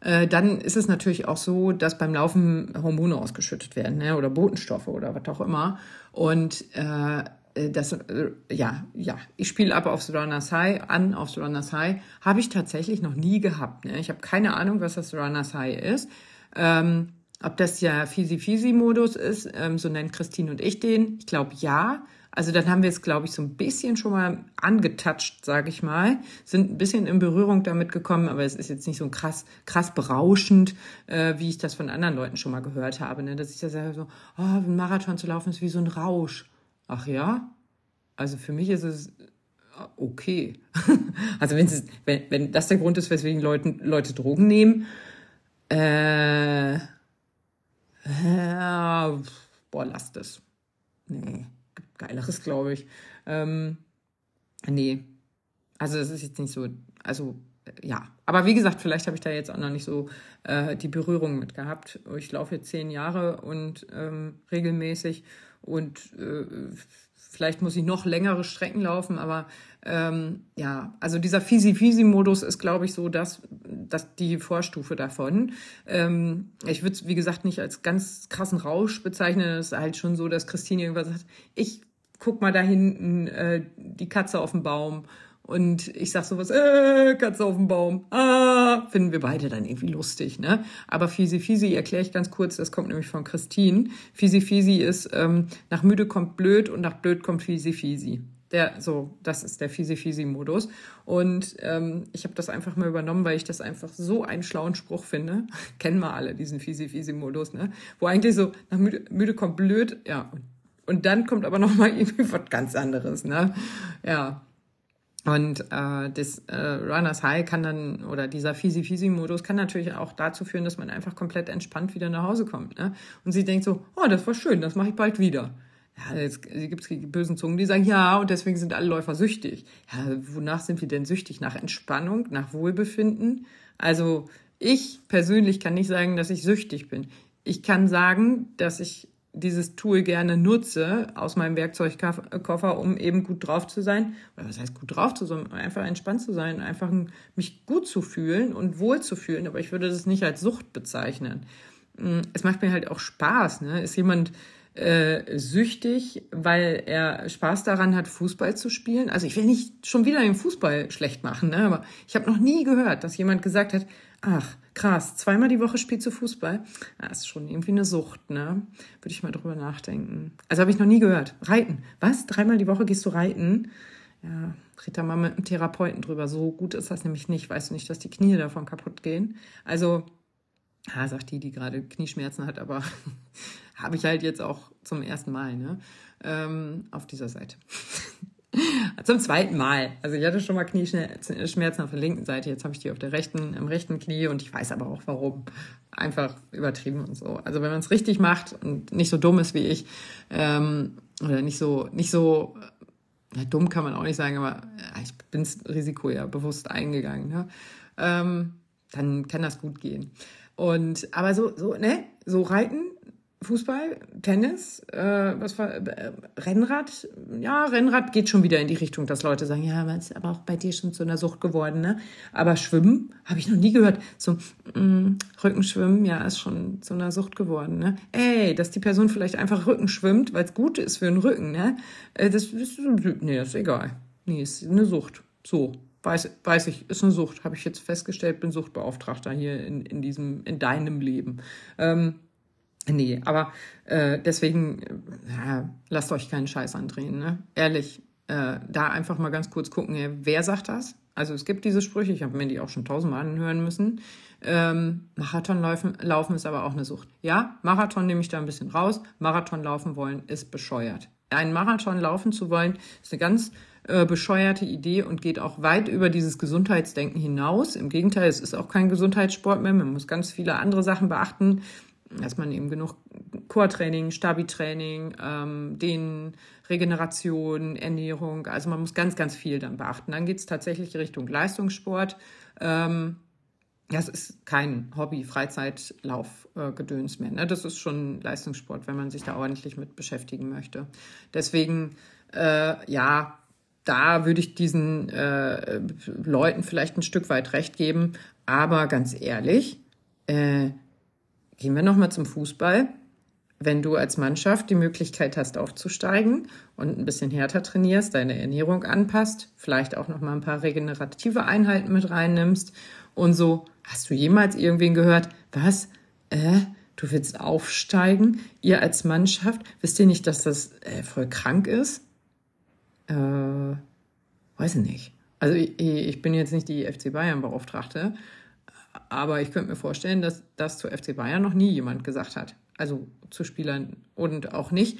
Äh, dann ist es natürlich auch so, dass beim Laufen Hormone ausgeschüttet werden ne? oder Botenstoffe oder was auch immer. Und äh, das, äh, ja, ja, ich spiele aber auf Runners High an, auf Runners High. Habe ich tatsächlich noch nie gehabt. Ne? Ich habe keine Ahnung, was das Runners High ist. Ähm, ob das ja Fisi-Fisi-Modus ist, ähm, so nennt Christine und ich den. Ich glaube ja. Also dann haben wir es, glaube ich, so ein bisschen schon mal angetatscht, sage ich mal, sind ein bisschen in Berührung damit gekommen, aber es ist jetzt nicht so krass, krass berauschend, äh, wie ich das von anderen Leuten schon mal gehört habe, ne? dass ich da sage so, oh, ein Marathon zu laufen ist wie so ein Rausch. Ach ja? Also für mich ist es okay. also wenn, wenn, das der Grund ist, weswegen Leute, Leute Drogen nehmen, äh, äh, boah, lasst es. Nee Geileres, glaube ich. Ähm, nee. Also es ist jetzt nicht so, also ja. Aber wie gesagt, vielleicht habe ich da jetzt auch noch nicht so äh, die Berührung mit gehabt. Ich laufe jetzt zehn Jahre und ähm, regelmäßig und äh, vielleicht muss ich noch längere Strecken laufen, aber ähm, ja, also dieser Fisi-Fisi-Modus ist, glaube ich, so dass, dass die Vorstufe davon. Ähm, ich würde es, wie gesagt, nicht als ganz krassen Rausch bezeichnen. Es ist halt schon so, dass Christine irgendwas sagt, ich guck mal da hinten, äh, die Katze auf dem Baum. Und ich sag sowas, äh, Katze auf dem Baum. Ah, finden wir beide dann irgendwie lustig, ne? Aber Fisi Fisi erkläre ich ganz kurz, das kommt nämlich von Christine. Fisi Fisi ist, ähm, nach müde kommt blöd und nach blöd kommt Fisi Fisi. Der, so, das ist der Fisi-Fisi-Modus. Und ähm, ich habe das einfach mal übernommen, weil ich das einfach so einen schlauen Spruch finde. Kennen wir alle diesen Fisi-Fisi-Modus, ne? Wo eigentlich so, nach müde, müde kommt blöd, ja, und dann kommt aber noch mal irgendwie was ganz anderes, ne? Ja. Und äh, das äh, Runners High kann dann, oder dieser Fisi-Fisi-Modus kann natürlich auch dazu führen, dass man einfach komplett entspannt wieder nach Hause kommt. Ne? Und sie denkt so, oh, das war schön, das mache ich bald wieder. Ja, jetzt gibt es bösen Zungen, die sagen, ja, und deswegen sind alle Läufer süchtig. Ja, wonach sind wir denn süchtig? Nach Entspannung, nach Wohlbefinden? Also ich persönlich kann nicht sagen, dass ich süchtig bin. Ich kann sagen, dass ich dieses Tool gerne nutze aus meinem Werkzeugkoffer, um eben gut drauf zu sein. Oder was heißt gut drauf zu sein? Einfach entspannt zu sein, einfach mich gut zu fühlen und wohl zu fühlen. Aber ich würde das nicht als Sucht bezeichnen. Mm, es macht mir halt auch Spaß. Ne? Ist jemand äh, süchtig, weil er Spaß daran hat, Fußball zu spielen? Also ich will nicht schon wieder den Fußball schlecht machen, ne? aber ich habe noch nie gehört, dass jemand gesagt hat, ach, krass, zweimal die Woche spielst du Fußball. Das ist schon irgendwie eine Sucht, ne? Würde ich mal drüber nachdenken. Also habe ich noch nie gehört. Reiten. Was? Dreimal die Woche gehst du reiten? Ja, red da mal mit einem Therapeuten drüber. So gut ist das nämlich nicht. Weißt du nicht, dass die Knie davon kaputt gehen? Also, ja, sagt die, die gerade Knieschmerzen hat, aber habe ich halt jetzt auch zum ersten Mal, ne? Ähm, auf dieser Seite. Zum zweiten Mal. Also ich hatte schon mal Knieschmerzen auf der linken Seite, jetzt habe ich die auf der rechten, im rechten Knie und ich weiß aber auch warum. Einfach übertrieben und so. Also wenn man es richtig macht und nicht so dumm ist wie ich, ähm, oder nicht so, nicht so, ja, dumm kann man auch nicht sagen, aber ja, ich bin das Risiko ja bewusst eingegangen, ne? ähm, dann kann das gut gehen. Und aber so, so, ne, so reiten Fußball, Tennis, äh, was war äh, Rennrad? Ja, Rennrad geht schon wieder in die Richtung, dass Leute sagen, ja, man ist aber auch bei dir schon zu einer Sucht geworden, ne? Aber Schwimmen habe ich noch nie gehört. So mh, mm, Rückenschwimmen, ja, ist schon zu einer Sucht geworden, ne? Ey, dass die Person vielleicht einfach Rücken schwimmt, weil es gut ist für den Rücken, ne? Äh, das, das, nee, das ist egal. Nee, ist eine Sucht. So, weiß, weiß ich, ist eine Sucht. Habe ich jetzt festgestellt, bin Suchtbeauftragter hier in, in diesem, in deinem Leben. Ähm, Nee, aber äh, deswegen, ja, lasst euch keinen Scheiß andrehen, ne? Ehrlich, äh, da einfach mal ganz kurz gucken, wer sagt das? Also es gibt diese Sprüche, ich habe mir die auch schon tausendmal anhören müssen. Ähm, Marathon laufen, laufen ist aber auch eine Sucht. Ja, Marathon nehme ich da ein bisschen raus. Marathon laufen wollen ist bescheuert. Einen Marathon laufen zu wollen, ist eine ganz äh, bescheuerte Idee und geht auch weit über dieses Gesundheitsdenken hinaus. Im Gegenteil, es ist auch kein Gesundheitssport mehr. Man muss ganz viele andere Sachen beachten dass man eben genug Core-Training, Stabi-Training, ähm, den Regeneration, Ernährung, also man muss ganz, ganz viel dann beachten. Dann geht es tatsächlich Richtung Leistungssport. Ähm, das ist kein Hobby, Freizeitlaufgedöns äh, mehr. Ne? Das ist schon Leistungssport, wenn man sich da ordentlich mit beschäftigen möchte. Deswegen, äh, ja, da würde ich diesen äh, Leuten vielleicht ein Stück weit recht geben. Aber ganz ehrlich, äh, Gehen wir nochmal zum Fußball. Wenn du als Mannschaft die Möglichkeit hast, aufzusteigen und ein bisschen härter trainierst, deine Ernährung anpasst, vielleicht auch nochmal ein paar regenerative Einheiten mit reinnimmst und so, hast du jemals irgendwen gehört, was? Äh, du willst aufsteigen? Ihr als Mannschaft, wisst ihr nicht, dass das äh, voll krank ist? Äh, weiß ich nicht. Also ich, ich bin jetzt nicht die FC Bayern Beauftragte, aber ich könnte mir vorstellen, dass das zu FC Bayern noch nie jemand gesagt hat. Also zu Spielern und auch nicht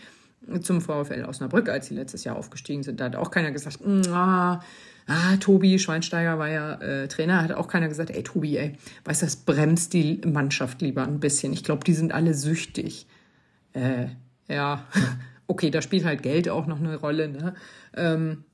zum VfL Osnabrück, als sie letztes Jahr aufgestiegen sind. Da hat auch keiner gesagt, mm, ah, ah Tobi Schweinsteiger war ja äh, Trainer, hat auch keiner gesagt, ey Tobi, ey, weißt du, das bremst die Mannschaft lieber ein bisschen. Ich glaube, die sind alle süchtig. Äh, ja, okay, da spielt halt Geld auch noch eine Rolle. Ne? Ähm,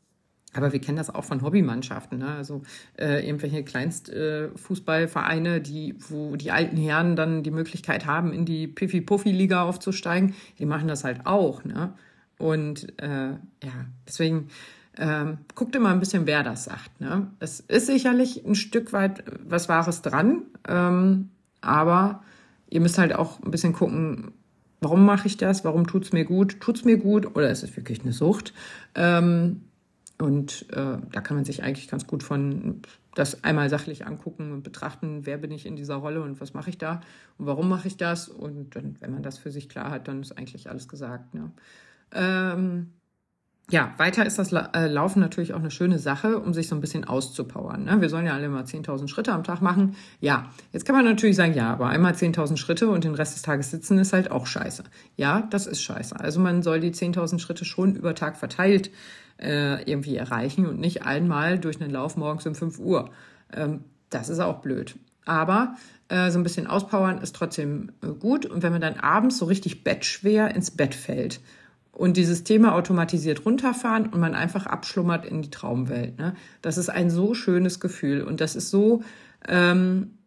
aber wir kennen das auch von Hobbymannschaften, ne? also äh, irgendwelche Kleinstfußballvereine, äh, die, wo die alten Herren dann die Möglichkeit haben, in die Piffy-Puffy-Liga aufzusteigen, die machen das halt auch. Ne? Und äh, ja, deswegen ähm, guckt immer ein bisschen, wer das sagt. Ne? Es ist sicherlich ein Stück weit was Wahres dran, ähm, aber ihr müsst halt auch ein bisschen gucken, warum mache ich das, warum tut's mir gut, tut's mir gut oder ist es wirklich eine Sucht? Ähm, und äh, da kann man sich eigentlich ganz gut von das einmal sachlich angucken und betrachten, wer bin ich in dieser Rolle und was mache ich da und warum mache ich das. Und dann, wenn man das für sich klar hat, dann ist eigentlich alles gesagt. Ne? Ähm, ja, weiter ist das äh, Laufen natürlich auch eine schöne Sache, um sich so ein bisschen auszupowern. Ne? Wir sollen ja alle mal 10.000 Schritte am Tag machen. Ja, jetzt kann man natürlich sagen, ja, aber einmal 10.000 Schritte und den Rest des Tages sitzen ist halt auch scheiße. Ja, das ist scheiße. Also man soll die 10.000 Schritte schon über Tag verteilt äh, irgendwie erreichen und nicht einmal durch einen Lauf morgens um 5 Uhr. Ähm, das ist auch blöd. Aber äh, so ein bisschen auspowern ist trotzdem äh, gut. Und wenn man dann abends so richtig bettschwer ins Bett fällt und dieses Thema automatisiert runterfahren und man einfach abschlummert in die Traumwelt, ne? das ist ein so schönes Gefühl und das ist so ähm,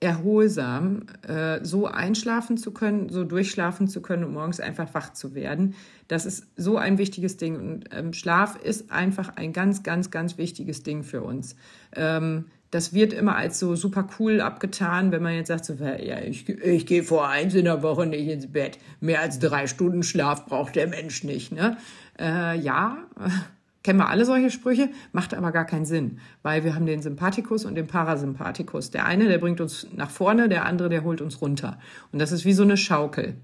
erholsam, äh, so einschlafen zu können, so durchschlafen zu können und morgens einfach wach zu werden. Das ist so ein wichtiges Ding. Und ähm, Schlaf ist einfach ein ganz, ganz, ganz wichtiges Ding für uns. Ähm, das wird immer als so super cool abgetan, wenn man jetzt sagt, so, ja, ich, ich gehe vor eins in der Woche nicht ins Bett. Mehr als drei Stunden Schlaf braucht der Mensch nicht. Ne? Äh, ja, Kennen wir alle solche Sprüche, macht aber gar keinen Sinn, weil wir haben den Sympathikus und den Parasympathikus. Der eine, der bringt uns nach vorne, der andere, der holt uns runter. Und das ist wie so eine Schaukel.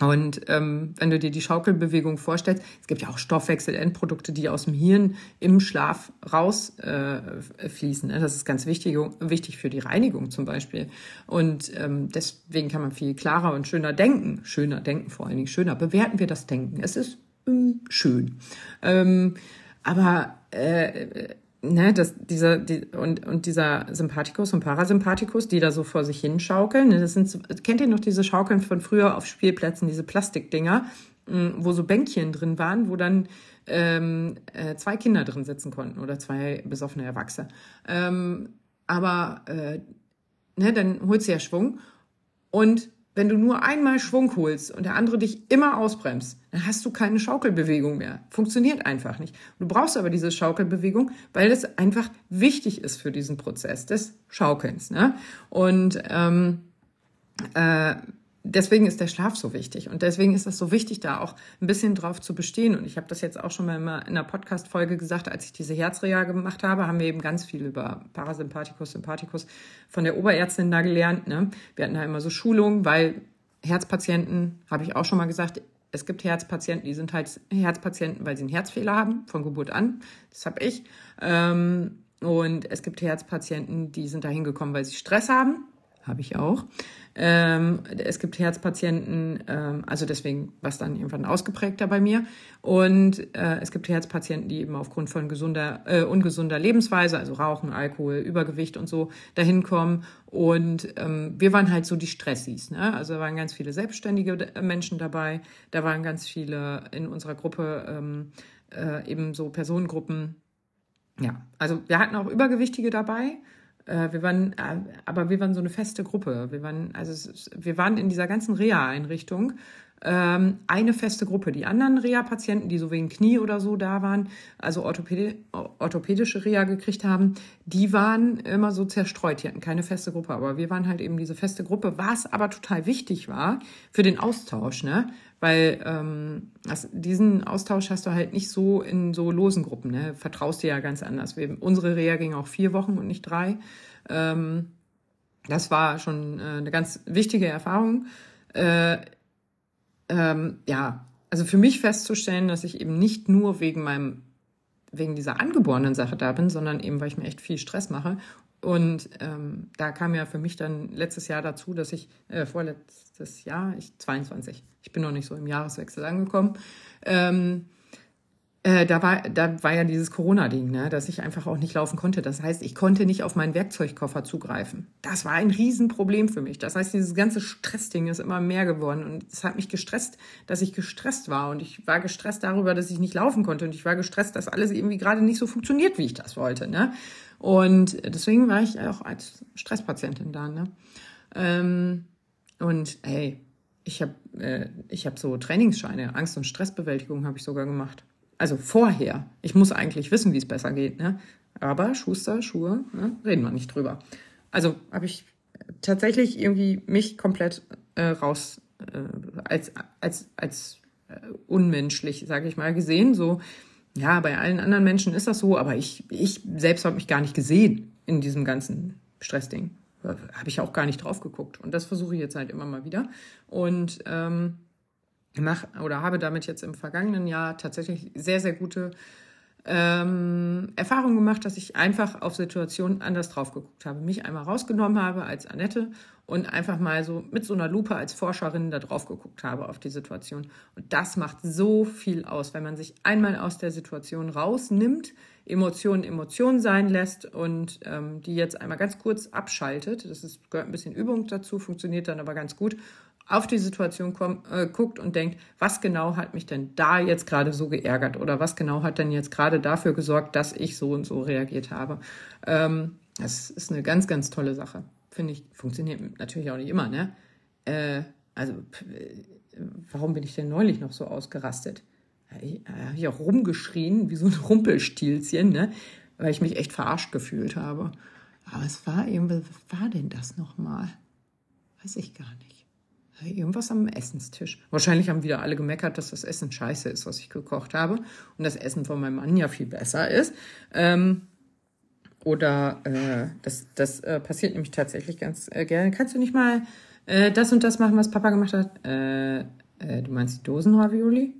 Und ähm, wenn du dir die Schaukelbewegung vorstellst, es gibt ja auch Stoffwechselendprodukte, die aus dem Hirn im Schlaf rausfließen. Äh, ne? Das ist ganz wichtig, wichtig für die Reinigung zum Beispiel. Und ähm, deswegen kann man viel klarer und schöner denken. Schöner denken, vor allen Dingen schöner. Bewerten wir das Denken. Es ist ähm, schön. Ähm, aber äh, ne, dass dieser die, und und dieser Sympathikus und Parasympathikus, die da so vor sich hinschaukeln, ne, das sind kennt ihr noch diese Schaukeln von früher auf Spielplätzen, diese Plastikdinger, hm, wo so Bänkchen drin waren, wo dann ähm, äh, zwei Kinder drin sitzen konnten oder zwei besoffene Erwachsene. Ähm, aber äh, ne, dann holst du ja Schwung und wenn du nur einmal Schwung holst und der andere dich immer ausbremst, dann hast du keine Schaukelbewegung mehr. Funktioniert einfach nicht. Du brauchst aber diese Schaukelbewegung, weil es einfach wichtig ist für diesen Prozess des Schaukelns. Ne? Und ähm, äh, deswegen ist der Schlaf so wichtig und deswegen ist es so wichtig, da auch ein bisschen drauf zu bestehen. Und ich habe das jetzt auch schon mal in einer Podcast-Folge gesagt, als ich diese Herzreha gemacht habe, haben wir eben ganz viel über Parasympathikus, Sympathikus von der Oberärztin da gelernt. Ne? Wir hatten da immer so Schulungen, weil Herzpatienten, habe ich auch schon mal gesagt, es gibt Herzpatienten, die sind halt Herzpatienten, weil sie einen Herzfehler haben, von Geburt an. Das habe ich. Ähm, und es gibt Herzpatienten, die sind da hingekommen, weil sie Stress haben habe ich auch. Ähm, es gibt Herzpatienten, ähm, also deswegen was dann irgendwann ausgeprägter bei mir. Und äh, es gibt Herzpatienten, die eben aufgrund von gesunder, äh, ungesunder Lebensweise, also Rauchen, Alkohol, Übergewicht und so, dahin kommen. Und ähm, wir waren halt so die Stressis. Ne? Also da waren ganz viele selbstständige Menschen dabei. Da waren ganz viele in unserer Gruppe ähm, äh, eben so Personengruppen. Ja, also wir hatten auch Übergewichtige dabei äh, wir waren, äh, aber wir waren so eine feste Gruppe. Wir waren, also wir waren in dieser ganzen Reha-Einrichtung ähm, eine feste Gruppe. Die anderen Reha-Patienten, die so wegen Knie oder so da waren, also Orthopädi orthopädische Reha gekriegt haben, die waren immer so zerstreut. Die hatten keine feste Gruppe, aber wir waren halt eben diese feste Gruppe, was aber total wichtig war für den Austausch, ne? Weil ähm, also diesen Austausch hast du halt nicht so in so losen Gruppen, ne? Vertraust dir ja ganz anders. Wir, unsere Reha ging auch vier Wochen und nicht drei. Ähm, das war schon äh, eine ganz wichtige Erfahrung. Äh, ähm, ja, also für mich festzustellen, dass ich eben nicht nur wegen meinem wegen dieser angeborenen Sache da bin, sondern eben, weil ich mir echt viel Stress mache. Und ähm, da kam ja für mich dann letztes Jahr dazu, dass ich, äh, vorletztes Jahr, ich 22, ich bin noch nicht so im Jahreswechsel angekommen, ähm, äh, da, war, da war ja dieses Corona-Ding, ne, dass ich einfach auch nicht laufen konnte. Das heißt, ich konnte nicht auf meinen Werkzeugkoffer zugreifen. Das war ein Riesenproblem für mich. Das heißt, dieses ganze Stressding ist immer mehr geworden. Und es hat mich gestresst, dass ich gestresst war. Und ich war gestresst darüber, dass ich nicht laufen konnte. Und ich war gestresst, dass alles irgendwie gerade nicht so funktioniert, wie ich das wollte. Ne? Und deswegen war ich auch als Stresspatientin da. Ne? Ähm, und hey, ich habe äh, ich hab so Trainingsscheine, Angst- und Stressbewältigung habe ich sogar gemacht. Also vorher. Ich muss eigentlich wissen, wie es besser geht. Ne? Aber Schuster, Schuhe, ne? reden wir nicht drüber. Also habe ich tatsächlich irgendwie mich komplett äh, raus äh, als, als, als äh, unmenschlich, sage ich mal, gesehen. So, ja, bei allen anderen Menschen ist das so, aber ich, ich selbst habe mich gar nicht gesehen in diesem ganzen Stressding. Habe ich auch gar nicht drauf geguckt. Und das versuche ich jetzt halt immer mal wieder. Und ähm, mache oder habe damit jetzt im vergangenen Jahr tatsächlich sehr, sehr gute ähm, Erfahrungen gemacht, dass ich einfach auf Situationen anders drauf geguckt habe, mich einmal rausgenommen habe als Annette und einfach mal so mit so einer Lupe als Forscherin da drauf geguckt habe auf die Situation. Und das macht so viel aus, wenn man sich einmal aus der Situation rausnimmt, Emotionen Emotionen sein lässt und ähm, die jetzt einmal ganz kurz abschaltet. Das ist, gehört ein bisschen Übung dazu, funktioniert dann aber ganz gut auf die Situation kommt, äh, guckt und denkt, was genau hat mich denn da jetzt gerade so geärgert oder was genau hat denn jetzt gerade dafür gesorgt, dass ich so und so reagiert habe. Ähm, das ist eine ganz, ganz tolle Sache. Finde ich, funktioniert natürlich auch nicht immer, ne? Äh, also, warum bin ich denn neulich noch so ausgerastet? Ich habe ich auch rumgeschrien, wie so ein Rumpelstilzchen, ne? Weil ich mich echt verarscht gefühlt habe. Aber es war eben, was war denn das nochmal? Weiß ich gar nicht. Irgendwas am Essenstisch. Wahrscheinlich haben wieder alle gemeckert, dass das Essen scheiße ist, was ich gekocht habe. Und das Essen von meinem Mann ja viel besser ist. Ähm, oder äh, das, das äh, passiert nämlich tatsächlich ganz äh, gerne. Kannst du nicht mal äh, das und das machen, was Papa gemacht hat? Äh, Äh, du meinst die Dosenravioli?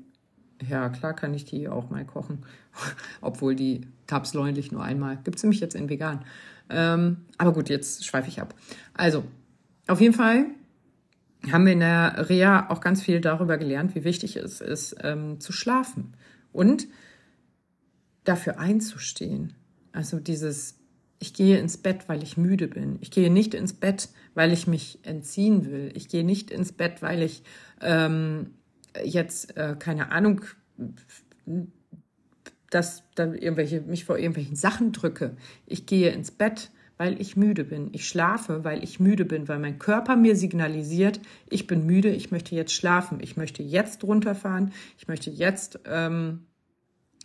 Ja, klar kann ich die auch mal kochen. Obwohl die gab es neulich nur einmal. Gibt es nämlich jetzt in vegan. Ähm, aber gut, jetzt schweife ich ab. Also, auf jeden Fall haben wir in der Reha auch ganz viel darüber gelernt, wie wichtig es ist, ähm, zu schlafen und dafür einzustehen. Also dieses, ich gehe ins Bett, weil ich müde bin. Ich gehe nicht ins Bett, weil ich mich entziehen will. Ich gehe nicht ins Bett, weil ich ähm, jetzt, äh, keine Ahnung, dass dann irgendwelche, mich vor irgendwelchen Sachen drücke. Ich gehe ins Bett, weil ich müde bin. Ich schlafe, weil ich müde bin, weil mein Körper mir signalisiert, ich bin müde, ich möchte jetzt schlafen, ich möchte jetzt runterfahren, ich möchte jetzt ähm,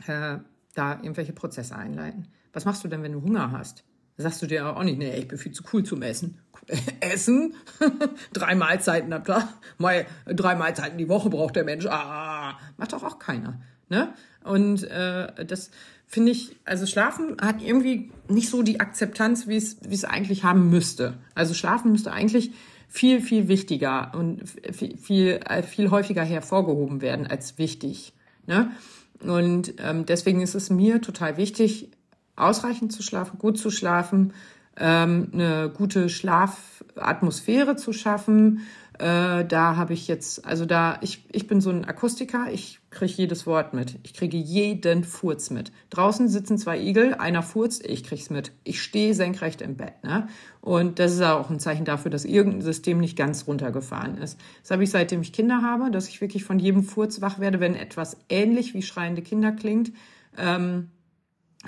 äh, da irgendwelche Prozesse einleiten. Was machst du denn, wenn du Hunger hast? sagst du dir auch nicht, nee, ich bin viel zu cool zum Essen. Essen? drei Mahlzeiten am Tag? Mal, drei Mahlzeiten die Woche braucht der Mensch. Ah, macht doch auch keiner. Ne? Und äh, das finde ich, also Schlafen hat irgendwie nicht so die Akzeptanz, wie es, eigentlich haben müsste. Also Schlafen müsste eigentlich viel, viel wichtiger und viel, viel, äh, viel häufiger hervorgehoben werden als wichtig. Ne? Und ähm, deswegen ist es mir total wichtig, ausreichend zu schlafen, gut zu schlafen, ähm, eine gute Schlafatmosphäre zu schaffen. Äh, da habe ich jetzt, also da, ich, ich bin so ein Akustiker, ich kriege jedes Wort mit. Ich kriege jeden Furz mit. Draußen sitzen zwei Igel, einer furzt, ich krieg's mit. Ich stehe senkrecht im Bett. Ne? Und das ist auch ein Zeichen dafür, dass irgendein System nicht ganz runtergefahren ist. Das habe ich seitdem ich Kinder habe, dass ich wirklich von jedem Furz wach werde, wenn etwas ähnlich wie schreiende Kinder klingt. Ähm,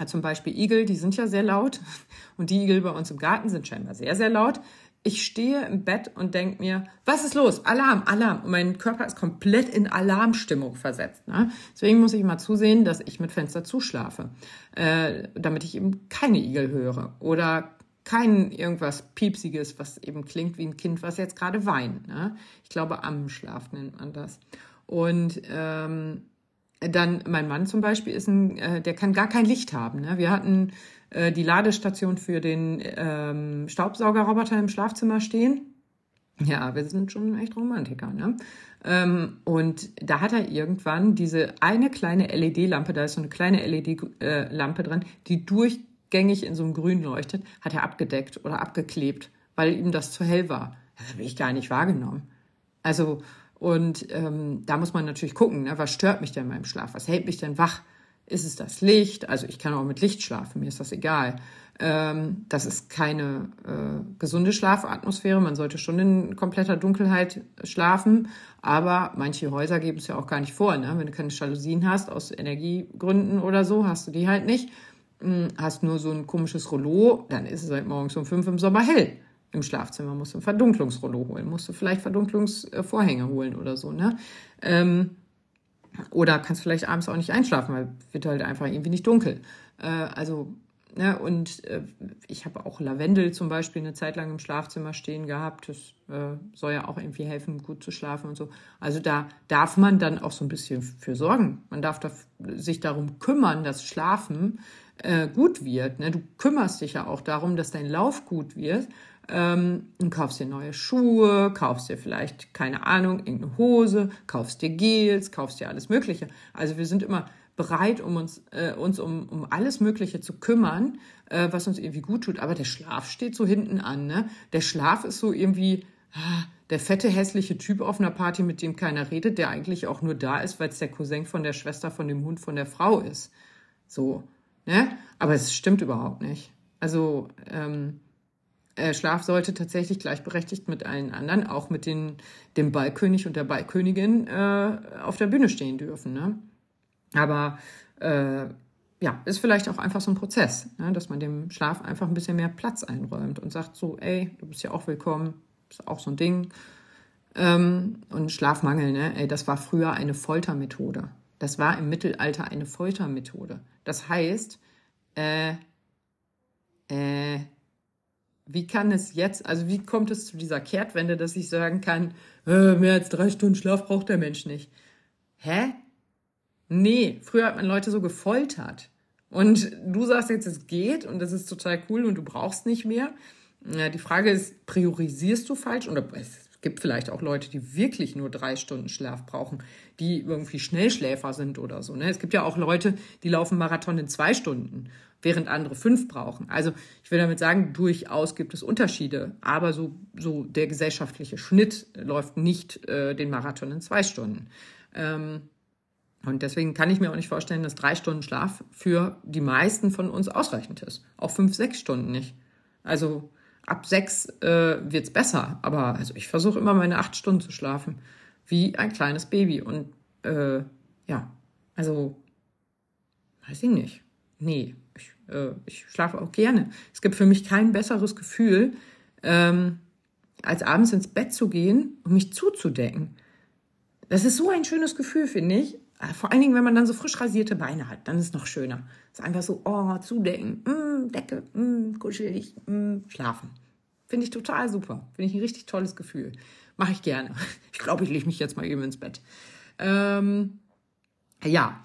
zum Beispiel Igel, die sind ja sehr laut und die Igel bei uns im Garten sind scheinbar sehr, sehr laut. Ich stehe im Bett und denke mir, was ist los? Alarm, Alarm. Und mein Körper ist komplett in Alarmstimmung versetzt. Ne? Deswegen muss ich mal zusehen, dass ich mit Fenster zuschlafe, äh, damit ich eben keine Igel höre oder kein irgendwas Piepsiges, was eben klingt wie ein Kind, was jetzt gerade weint. Ne? Ich glaube, Ammenschlaf nennt man das. Und ähm, dann mein Mann zum Beispiel ist ein, äh, der kann gar kein Licht haben. Ne? Wir hatten äh, die Ladestation für den ähm, Staubsaugerroboter im Schlafzimmer stehen. Ja, wir sind schon echt Romantiker, ne? Ähm, und da hat er irgendwann diese eine kleine LED-Lampe, da ist so eine kleine LED-Lampe dran, die durchgängig in so einem Grün leuchtet, hat er abgedeckt oder abgeklebt, weil ihm das zu hell war. Das habe ich gar nicht wahrgenommen. Also, und ähm, da muss man natürlich gucken, ne, was stört mich denn in meinem Schlaf? Was hält mich denn wach? Ist es das Licht? Also ich kann auch mit Licht schlafen, mir ist das egal. Ähm, das ist keine äh, gesunde Schlafatmosphäre. Man sollte schon in kompletter Dunkelheit schlafen. Aber manche Häuser geben es ja auch gar nicht vor. Ne? Wenn du keine Jalousien hast, aus Energiegründen oder so, hast du die halt nicht. Hm, hast nur so ein komisches Rollo, dann ist es halt morgens um fünf im Sommer hell im Schlafzimmer musst du ein Verdunklungsrollo holen, musst du vielleicht Verdunklungsvorhänge holen oder so, ne? Ähm, oder kannst vielleicht abends auch nicht einschlafen, weil wird halt einfach irgendwie nicht dunkel. Äh, also, ne, und äh, ich habe auch Lavendel zum Beispiel eine Zeit lang im Schlafzimmer stehen gehabt. Das äh, soll ja auch irgendwie helfen, gut zu schlafen und so. Also da darf man dann auch so ein bisschen für sorgen. Man darf da, sich darum kümmern, dass Schlafen äh, gut wird. Ne? Du kümmerst dich ja auch darum, dass dein Lauf gut wird ähm, und kaufst dir neue Schuhe, kaufst dir vielleicht, keine Ahnung, irgendeine Hose, kaufst dir Gels, kaufst dir alles Mögliche. Also wir sind immer bereit, um uns, äh, uns um, um alles Mögliche zu kümmern, äh, was uns irgendwie gut tut. Aber der Schlaf steht so hinten an. Ne? Der Schlaf ist so irgendwie ah, der fette, hässliche Typ auf einer Party, mit dem keiner redet, der eigentlich auch nur da ist, weil es der Cousin von der Schwester, von dem Hund, von der Frau ist. So. Ne? Aber es stimmt überhaupt nicht. Also, ähm, äh, Schlaf sollte tatsächlich gleichberechtigt mit allen anderen, auch mit den, dem Ballkönig und der Ballkönigin äh, auf der Bühne stehen dürfen. Ne? Aber äh, ja, ist vielleicht auch einfach so ein Prozess, ne? dass man dem Schlaf einfach ein bisschen mehr Platz einräumt und sagt so, ey, du bist ja auch willkommen, ist auch so ein Ding. Ähm, und Schlafmangel, ne? ey, das war früher eine Foltermethode. Das war im Mittelalter eine Foltermethode. Das heißt, äh, äh, wie kann es jetzt, also wie kommt es zu dieser Kehrtwende, dass ich sagen kann, äh, mehr als drei Stunden Schlaf braucht der Mensch nicht? Hä? Nee, früher hat man Leute so gefoltert. Und du sagst jetzt, es geht und das ist total cool und du brauchst nicht mehr. Ja, die Frage ist, priorisierst du falsch? Oder Es gibt vielleicht auch Leute, die wirklich nur drei Stunden Schlaf brauchen, die irgendwie Schnellschläfer sind oder so. Ne? Es gibt ja auch Leute, die laufen Marathon in zwei Stunden, während andere fünf brauchen. Also ich will damit sagen, durchaus gibt es Unterschiede, aber so, so der gesellschaftliche Schnitt läuft nicht äh, den Marathon in zwei Stunden. Ähm, und deswegen kann ich mir auch nicht vorstellen, dass drei Stunden Schlaf für die meisten von uns ausreichend ist. Auch fünf, sechs Stunden nicht. Also ab sechs äh, wird's besser. Aber also ich versuche immer meine acht Stunden zu schlafen. Wie ein kleines Baby. Und äh, ja, also weiß ich nicht. Nee, ich, äh, ich schlafe auch gerne. Es gibt für mich kein besseres Gefühl, ähm, als abends ins Bett zu gehen und mich zuzudecken. Das ist so ein schönes Gefühl, finde ich. Äh, vor allen Dingen, wenn man dann so frisch rasierte Beine hat, dann ist es noch schöner. Es ist einfach so, oh, zudecken, mm, Decke, mm, kuschelig, mm, schlafen. Finde ich total super. Finde ich ein richtig tolles Gefühl. Mache ich gerne. Ich glaube, ich lege mich jetzt mal eben ins Bett. Ähm, ja,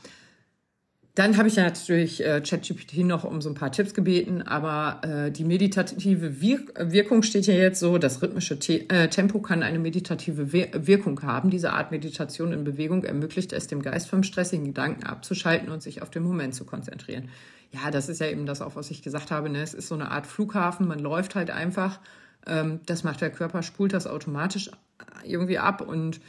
dann habe ich ja natürlich äh, ChatGPT noch um so ein paar Tipps gebeten, aber äh, die meditative Wirk Wirkung steht ja jetzt so, das rhythmische Te äh, Tempo kann eine meditative Wir Wirkung haben. Diese Art Meditation in Bewegung ermöglicht es dem Geist vom stressigen Gedanken abzuschalten und sich auf den Moment zu konzentrieren. Ja, das ist ja eben das auch, was ich gesagt habe. Ne? Es ist so eine Art Flughafen, man läuft halt einfach. Ähm, das macht der Körper, spult das automatisch irgendwie ab und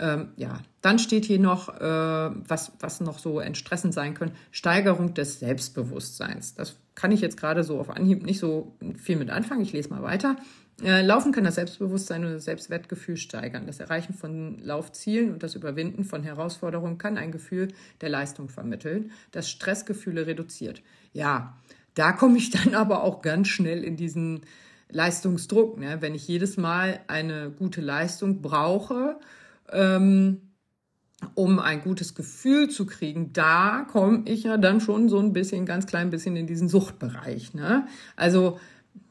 ähm, ja, dann steht hier noch, äh, was, was noch so entstressend sein können, Steigerung des Selbstbewusstseins. Das kann ich jetzt gerade so auf Anhieb nicht so viel mit anfangen. Ich lese mal weiter. Äh, Laufen kann das Selbstbewusstsein und das Selbstwertgefühl steigern. Das Erreichen von Laufzielen und das Überwinden von Herausforderungen kann ein Gefühl der Leistung vermitteln, das Stressgefühle reduziert. Ja, da komme ich dann aber auch ganz schnell in diesen Leistungsdruck. Ne? Wenn ich jedes Mal eine gute Leistung brauche, ähm, um ein gutes Gefühl zu kriegen, da komme ich ja dann schon so ein bisschen, ganz klein bisschen in diesen Suchtbereich. Ne? Also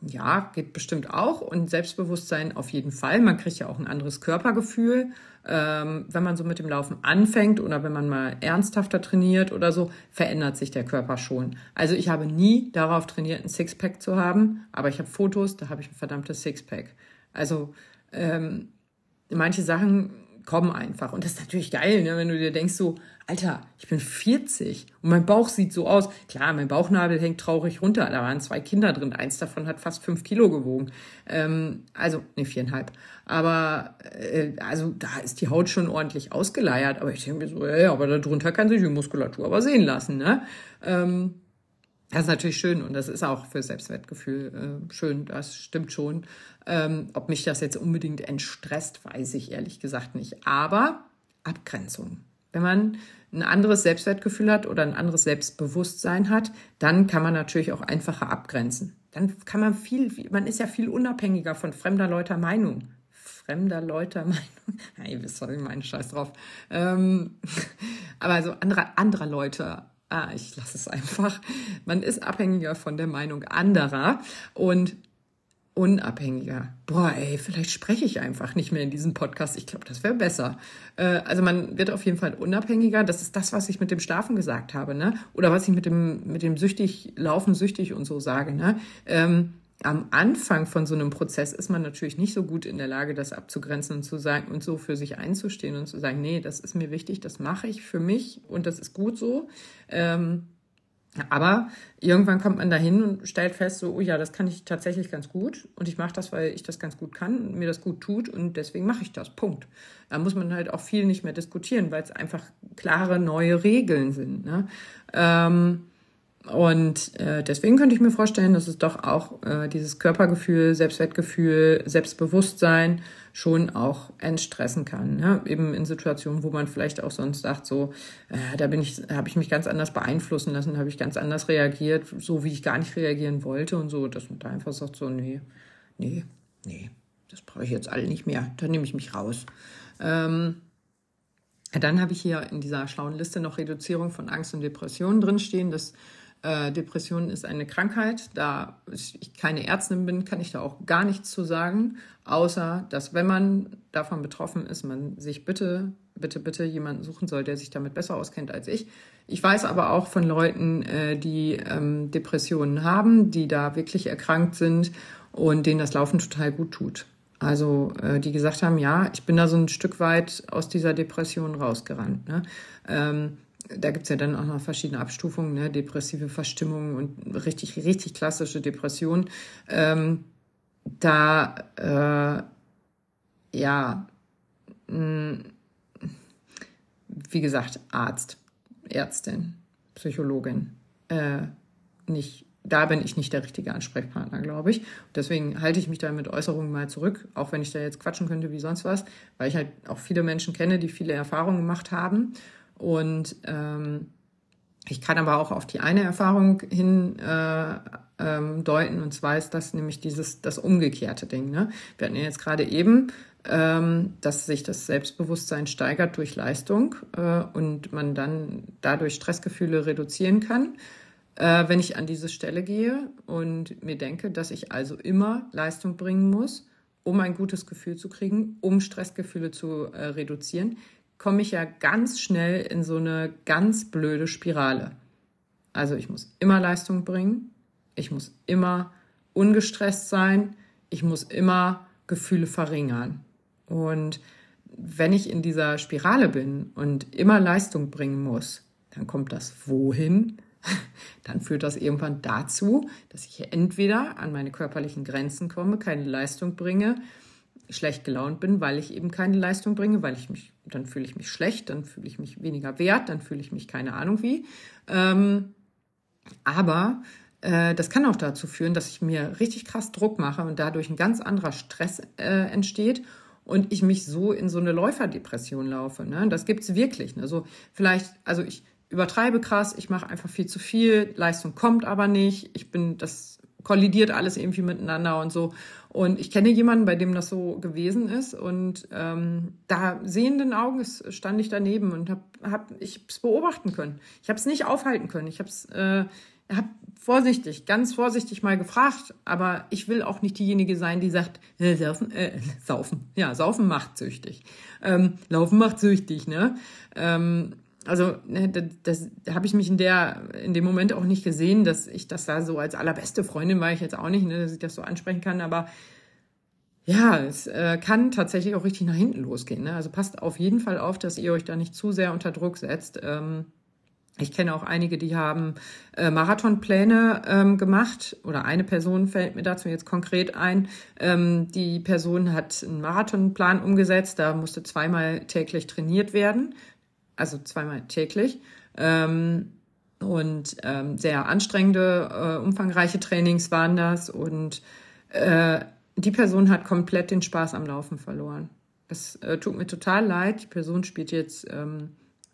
ja, geht bestimmt auch und Selbstbewusstsein auf jeden Fall. Man kriegt ja auch ein anderes Körpergefühl, ähm, wenn man so mit dem Laufen anfängt oder wenn man mal ernsthafter trainiert oder so, verändert sich der Körper schon. Also ich habe nie darauf trainiert, ein Sixpack zu haben, aber ich habe Fotos, da habe ich ein verdammtes Sixpack. Also ähm, manche Sachen kommen einfach. Und das ist natürlich geil, ne? wenn du dir denkst so, Alter, ich bin 40 und mein Bauch sieht so aus. Klar, mein Bauchnabel hängt traurig runter. Da waren zwei Kinder drin. Eins davon hat fast fünf Kilo gewogen. Ähm, also, ne, viereinhalb. Aber, äh, also, da ist die Haut schon ordentlich ausgeleiert. Aber ich denke mir so, ja, aber darunter kann sich die Muskulatur aber sehen lassen, ne? Ähm, das ist natürlich schön und das ist auch für Selbstwertgefühl äh, schön, das stimmt schon. Ähm, ob mich das jetzt unbedingt entstresst, weiß ich ehrlich gesagt nicht. Aber Abgrenzung. Wenn man ein anderes Selbstwertgefühl hat oder ein anderes Selbstbewusstsein hat, dann kann man natürlich auch einfacher abgrenzen. Dann kann man viel, man ist ja viel unabhängiger von fremder Leute Meinung. Fremder Leute Meinung. Ja, ihr wisst, ich meine, scheiß drauf. Ähm, aber also anderer, anderer Leute ah, ich lasse es einfach. Man ist abhängiger von der Meinung anderer und unabhängiger. Boah, ey, vielleicht spreche ich einfach nicht mehr in diesem Podcast. Ich glaube, das wäre besser. Äh, also man wird auf jeden Fall unabhängiger. Das ist das, was ich mit dem Schlafen gesagt habe, ne? Oder was ich mit dem mit dem süchtig Laufen, süchtig und so sage, ne? Ähm, am Anfang von so einem Prozess ist man natürlich nicht so gut in der Lage, das abzugrenzen und zu sagen und so für sich einzustehen und zu sagen, nee, das ist mir wichtig, das mache ich für mich und das ist gut so. Ähm, aber irgendwann kommt man dahin und stellt fest, so, oh ja, das kann ich tatsächlich ganz gut und ich mache das, weil ich das ganz gut kann und mir das gut tut und deswegen mache ich das. Punkt. Da muss man halt auch viel nicht mehr diskutieren, weil es einfach klare neue Regeln sind. Ne? Ähm, und äh, deswegen könnte ich mir vorstellen, dass es doch auch äh, dieses Körpergefühl, Selbstwertgefühl, Selbstbewusstsein schon auch entstressen kann. Ne? Eben in Situationen, wo man vielleicht auch sonst sagt, so, äh, da bin ich, habe ich mich ganz anders beeinflussen lassen, habe ich ganz anders reagiert, so wie ich gar nicht reagieren wollte und so, dass man da einfach sagt, so, nee, nee, nee, das brauche ich jetzt alle nicht mehr, da nehme ich mich raus. Ähm, dann habe ich hier in dieser schlauen Liste noch Reduzierung von Angst und Depressionen drinstehen. Das äh, Depression ist eine Krankheit. Da ich keine Ärztin bin, kann ich da auch gar nichts zu sagen, außer dass wenn man davon betroffen ist, man sich bitte, bitte, bitte jemanden suchen soll, der sich damit besser auskennt als ich. Ich weiß aber auch von Leuten, äh, die ähm, Depressionen haben, die da wirklich erkrankt sind und denen das Laufen total gut tut. Also äh, die gesagt haben, ja, ich bin da so ein Stück weit aus dieser Depression rausgerannt. Ne? Ähm, da gibt's ja dann auch noch verschiedene Abstufungen, ne? depressive Verstimmung und richtig, richtig klassische Depression. Ähm, da, äh, ja, mh, wie gesagt, Arzt, Ärztin, Psychologin, äh, nicht da bin ich nicht der richtige Ansprechpartner, glaube ich. deswegen halte ich mich da mit Äußerungen mal zurück, auch wenn ich da jetzt quatschen könnte wie sonst was, weil ich halt auch viele Menschen kenne, die viele Erfahrungen gemacht haben. Und ähm, ich kann aber auch auf die eine Erfahrung hin äh, ähm, deuten, und zwar ist das nämlich dieses das umgekehrte Ding. Ne? Wir hatten ja jetzt gerade eben, ähm, dass sich das Selbstbewusstsein steigert durch Leistung äh, und man dann dadurch Stressgefühle reduzieren kann äh, wenn ich an diese Stelle gehe und mir denke, dass ich also immer Leistung bringen muss, um ein gutes Gefühl zu kriegen, um Stressgefühle zu äh, reduzieren, komme ich ja ganz schnell in so eine ganz blöde Spirale. Also ich muss immer Leistung bringen, ich muss immer ungestresst sein, ich muss immer Gefühle verringern. Und wenn ich in dieser Spirale bin und immer Leistung bringen muss, dann kommt das wohin? dann führt das irgendwann dazu, dass ich entweder an meine körperlichen Grenzen komme, keine Leistung bringe, schlecht gelaunt bin, weil ich eben keine Leistung bringe, weil ich mich, dann fühle ich mich schlecht, dann fühle ich mich weniger wert, dann fühle ich mich keine Ahnung wie. Ähm, aber äh, das kann auch dazu führen, dass ich mir richtig krass Druck mache und dadurch ein ganz anderer Stress äh, entsteht und ich mich so in so eine Läuferdepression laufe. Ne? Das gibt's wirklich. Ne? So vielleicht, also ich übertreibe krass, ich mache einfach viel zu viel, Leistung kommt aber nicht, ich bin, das kollidiert alles irgendwie miteinander und so. Und ich kenne jemanden, bei dem das so gewesen ist und ähm, da sehenden Auges stand ich daneben und habe hab, ich es beobachten können. Ich habe es nicht aufhalten können. Ich habe es äh, hab vorsichtig, ganz vorsichtig mal gefragt, aber ich will auch nicht diejenige sein, die sagt, äh, saufen, äh, saufen, ja, saufen macht süchtig, ähm, laufen macht süchtig, ne? Ähm, also ne, das, das habe ich mich in der in dem Moment auch nicht gesehen, dass ich das da so als allerbeste Freundin war ich jetzt auch nicht, ne, dass ich das so ansprechen kann, aber ja, es äh, kann tatsächlich auch richtig nach hinten losgehen. Ne? Also passt auf jeden Fall auf, dass ihr euch da nicht zu sehr unter Druck setzt. Ähm, ich kenne auch einige, die haben äh, Marathonpläne ähm, gemacht oder eine Person fällt mir dazu jetzt konkret ein. Ähm, die Person hat einen Marathonplan umgesetzt, da musste zweimal täglich trainiert werden also zweimal täglich. Ähm, und ähm, sehr anstrengende, äh, umfangreiche Trainings waren das. Und äh, die Person hat komplett den Spaß am Laufen verloren. Es äh, tut mir total leid. Die Person spielt jetzt ähm,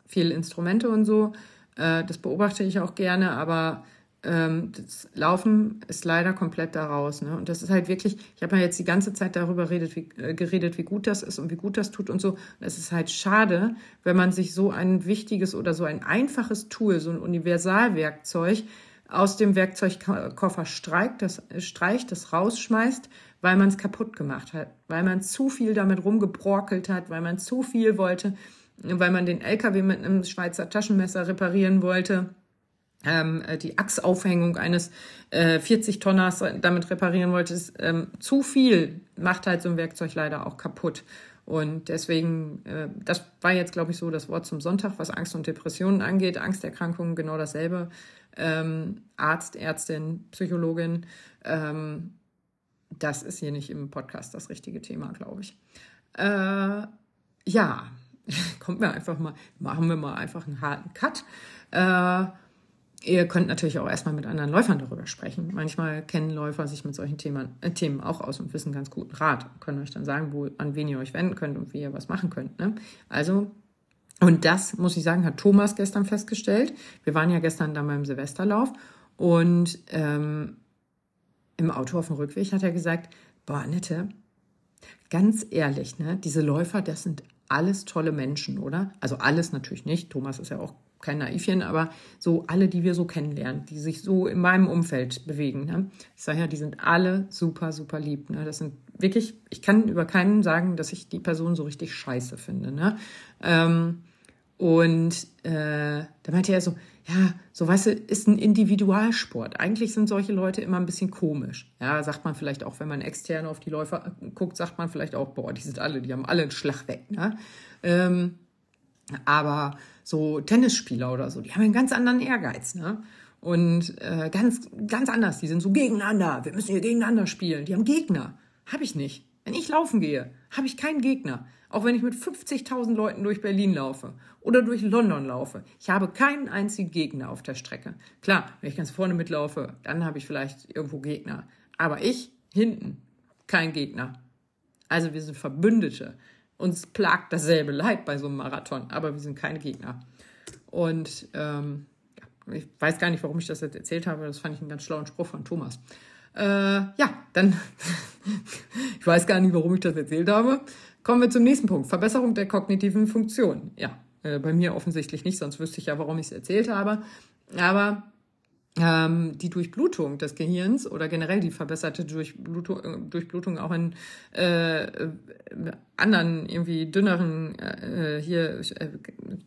viele Instrumente und so. Äh, das beobachte ich auch gerne, aber ähm, das Laufen ist leider komplett daraus. Ne? Und das ist halt wirklich, ich habe ja jetzt die ganze Zeit darüber redet, wie, äh, geredet, wie gut das ist und wie gut das tut und so. Und es ist halt schade, wenn man sich so ein wichtiges oder so ein einfaches Tool, so ein Universalwerkzeug aus dem Werkzeugkoffer streicht, das, streicht, das rausschmeißt, weil man es kaputt gemacht hat, weil man zu viel damit rumgebrokelt hat, weil man zu viel wollte, weil man den LKW mit einem Schweizer Taschenmesser reparieren wollte ähm, äh, die Achsaufhängung eines äh, 40-Tonners damit reparieren wolltest, ähm, zu viel macht halt so ein Werkzeug leider auch kaputt. Und deswegen, äh, das war jetzt, glaube ich, so das Wort zum Sonntag, was Angst und Depressionen angeht. Angsterkrankungen genau dasselbe. Ähm, Arzt, Ärztin, Psychologin. Ähm, das ist hier nicht im Podcast das richtige Thema, glaube ich. Äh, ja, kommt mir einfach mal, machen wir mal einfach einen harten Cut. Äh, Ihr könnt natürlich auch erstmal mit anderen Läufern darüber sprechen. Manchmal kennen Läufer sich mit solchen Themen, äh, Themen auch aus und wissen ganz guten Rat, können euch dann sagen, wo, an wen ihr euch wenden könnt und wie ihr was machen könnt. Ne? Also, und das, muss ich sagen, hat Thomas gestern festgestellt. Wir waren ja gestern da beim Silvesterlauf und ähm, im Auto auf dem Rückweg hat er gesagt, boah, Annette, ganz ehrlich, ne, diese Läufer, das sind alles tolle Menschen, oder? Also alles natürlich nicht. Thomas ist ja auch kein Naivchen, aber so alle, die wir so kennenlernen, die sich so in meinem Umfeld bewegen. Ne? Ich sage ja, die sind alle super, super lieb. Ne? Das sind wirklich, ich kann über keinen sagen, dass ich die Person so richtig scheiße finde. Ne? Ähm, Und äh, da meinte er so, ja, so weißt du, ist ein Individualsport. Eigentlich sind solche Leute immer ein bisschen komisch. Ja, sagt man vielleicht auch, wenn man extern auf die Läufer guckt, sagt man vielleicht auch, boah, die sind alle, die haben alle einen Schlag weg. Ne? Ähm, aber so Tennisspieler oder so, die haben einen ganz anderen Ehrgeiz. Ne? Und äh, ganz, ganz anders. Die sind so gegeneinander. Wir müssen hier gegeneinander spielen. Die haben Gegner. Habe ich nicht. Wenn ich laufen gehe, habe ich keinen Gegner. Auch wenn ich mit 50.000 Leuten durch Berlin laufe oder durch London laufe. Ich habe keinen einzigen Gegner auf der Strecke. Klar, wenn ich ganz vorne mitlaufe, dann habe ich vielleicht irgendwo Gegner. Aber ich hinten kein Gegner. Also wir sind Verbündete. Uns plagt dasselbe Leid bei so einem Marathon, aber wir sind keine Gegner. Und ähm, ich weiß gar nicht, warum ich das jetzt erzählt habe. Das fand ich einen ganz schlauen Spruch von Thomas. Äh, ja, dann, ich weiß gar nicht, warum ich das erzählt habe. Kommen wir zum nächsten Punkt. Verbesserung der kognitiven Funktion. Ja, äh, bei mir offensichtlich nicht, sonst wüsste ich ja, warum ich es erzählt habe. Aber ähm, die Durchblutung des Gehirns oder generell die verbesserte Durchblutung, äh, Durchblutung auch in äh, anderen irgendwie dünneren äh, hier äh,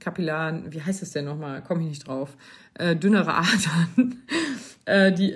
Kapillaren, wie heißt es denn nochmal? Komme ich nicht drauf. Äh, dünnere Adern, äh, die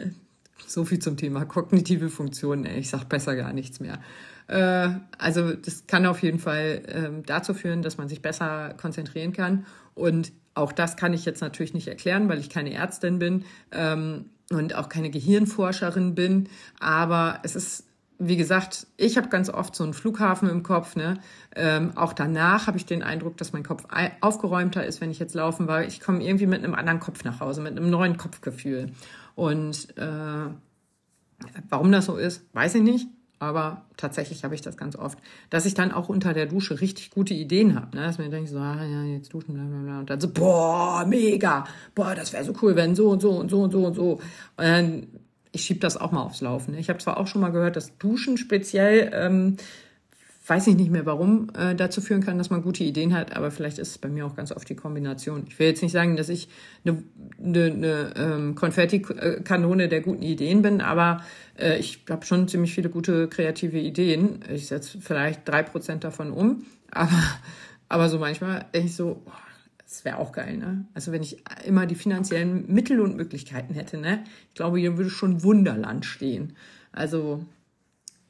so viel zum Thema kognitive Funktionen. Ich sag besser gar nichts mehr. Äh, also das kann auf jeden Fall ähm, dazu führen, dass man sich besser konzentrieren kann. Und auch das kann ich jetzt natürlich nicht erklären, weil ich keine Ärztin bin ähm, und auch keine Gehirnforscherin bin. Aber es ist wie gesagt, ich habe ganz oft so einen Flughafen im Kopf. Ne? Ähm, auch danach habe ich den Eindruck, dass mein Kopf aufgeräumter ist, wenn ich jetzt laufen war. Ich komme irgendwie mit einem anderen Kopf nach Hause, mit einem neuen Kopfgefühl. Und äh, warum das so ist, weiß ich nicht. Aber tatsächlich habe ich das ganz oft, dass ich dann auch unter der Dusche richtig gute Ideen habe. Ne? Dass mir denke so, ah, ja, jetzt duschen, bla, bla, bla. Und dann so, boah, mega, boah, das wäre so cool, wenn so und so und so und so und so. Und dann, ich schiebe das auch mal aufs Laufen. Ne? Ich habe zwar auch schon mal gehört, dass Duschen speziell ähm, weiß ich nicht mehr, warum äh, dazu führen kann, dass man gute Ideen hat, aber vielleicht ist es bei mir auch ganz oft die Kombination. Ich will jetzt nicht sagen, dass ich eine, eine, eine ähm, Konfetti-Kanone der guten Ideen bin, aber äh, ich habe schon ziemlich viele gute kreative Ideen. Ich setze vielleicht drei Prozent davon um, aber, aber so manchmal denke ich so, boah, das wäre auch geil, ne? Also wenn ich immer die finanziellen Mittel und Möglichkeiten hätte, ne? Ich glaube, hier würde schon Wunderland stehen. Also,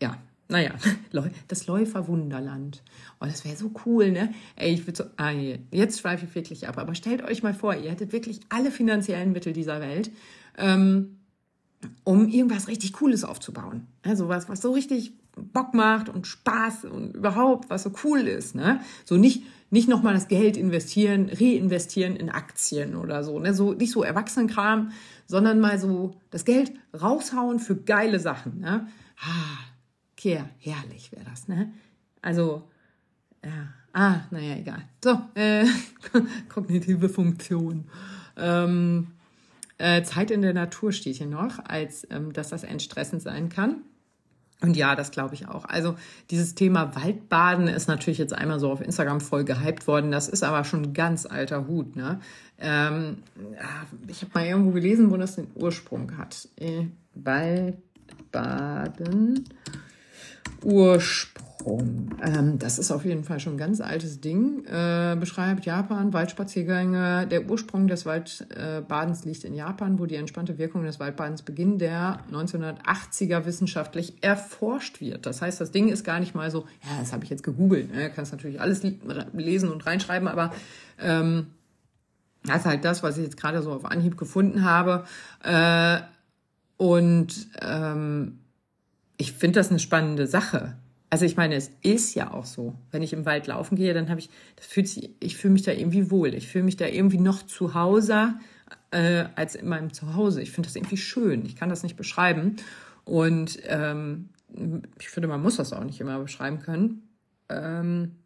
ja, naja, das Läuferwunderland. Oh, das wäre so cool, ne? Ey, ich würde so, ah, jetzt schweife ich wirklich ab. Aber stellt euch mal vor, ihr hättet wirklich alle finanziellen Mittel dieser Welt, ähm, um irgendwas richtig Cooles aufzubauen. Also was, was so richtig Bock macht und Spaß und überhaupt, was so cool ist, ne? So nicht, nicht nochmal das Geld investieren, reinvestieren in Aktien oder so, ne? So, nicht so Erwachsenenkram, sondern mal so das Geld raushauen für geile Sachen, ne? Ah, Kehr, herrlich wäre das, ne? Also, ja, ah, naja, egal. So, äh, kognitive Funktion. Ähm, äh, Zeit in der Natur steht hier noch, als ähm, dass das entstressend sein kann. Und ja, das glaube ich auch. Also dieses Thema Waldbaden ist natürlich jetzt einmal so auf Instagram voll gehypt worden. Das ist aber schon ein ganz alter Hut. Ne? Ähm, ich habe mal irgendwo gelesen, wo das den Ursprung hat. Äh, Waldbaden Ursprung. Ähm, das ist auf jeden Fall schon ein ganz altes Ding. Äh, beschreibt Japan, Waldspaziergänge. Der Ursprung des Waldbadens liegt in Japan, wo die entspannte Wirkung des Waldbadens Beginn der 1980er wissenschaftlich erforscht wird. Das heißt, das Ding ist gar nicht mal so, ja, das habe ich jetzt gegoogelt. Ne? Kannst natürlich alles lesen und reinschreiben, aber ähm, das ist halt das, was ich jetzt gerade so auf Anhieb gefunden habe. Äh, und ähm, ich finde das eine spannende Sache. Also ich meine, es ist ja auch so. Wenn ich im Wald laufen gehe, dann habe ich, das fühlt sich, ich fühle mich da irgendwie wohl. Ich fühle mich da irgendwie noch zu Hause äh, als in meinem Zuhause. Ich finde das irgendwie schön. Ich kann das nicht beschreiben. Und ähm, ich finde, man muss das auch nicht immer beschreiben können. Ähm,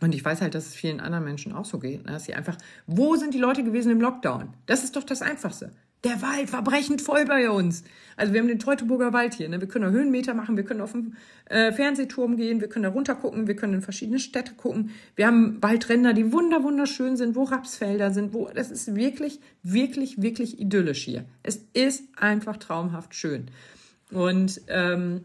und ich weiß halt, dass es vielen anderen Menschen auch so geht, ne? dass sie einfach, wo sind die Leute gewesen im Lockdown? Das ist doch das Einfachste. Der Wald war brechend voll bei uns. Also wir haben den Teutoburger Wald hier. Ne? Wir können da Höhenmeter machen, wir können auf den äh, Fernsehturm gehen, wir können da runter gucken, wir können in verschiedene Städte gucken. Wir haben Waldränder, die wunder wunderschön sind, wo Rapsfelder sind, wo das ist wirklich, wirklich, wirklich idyllisch hier. Es ist einfach traumhaft schön. Und ähm,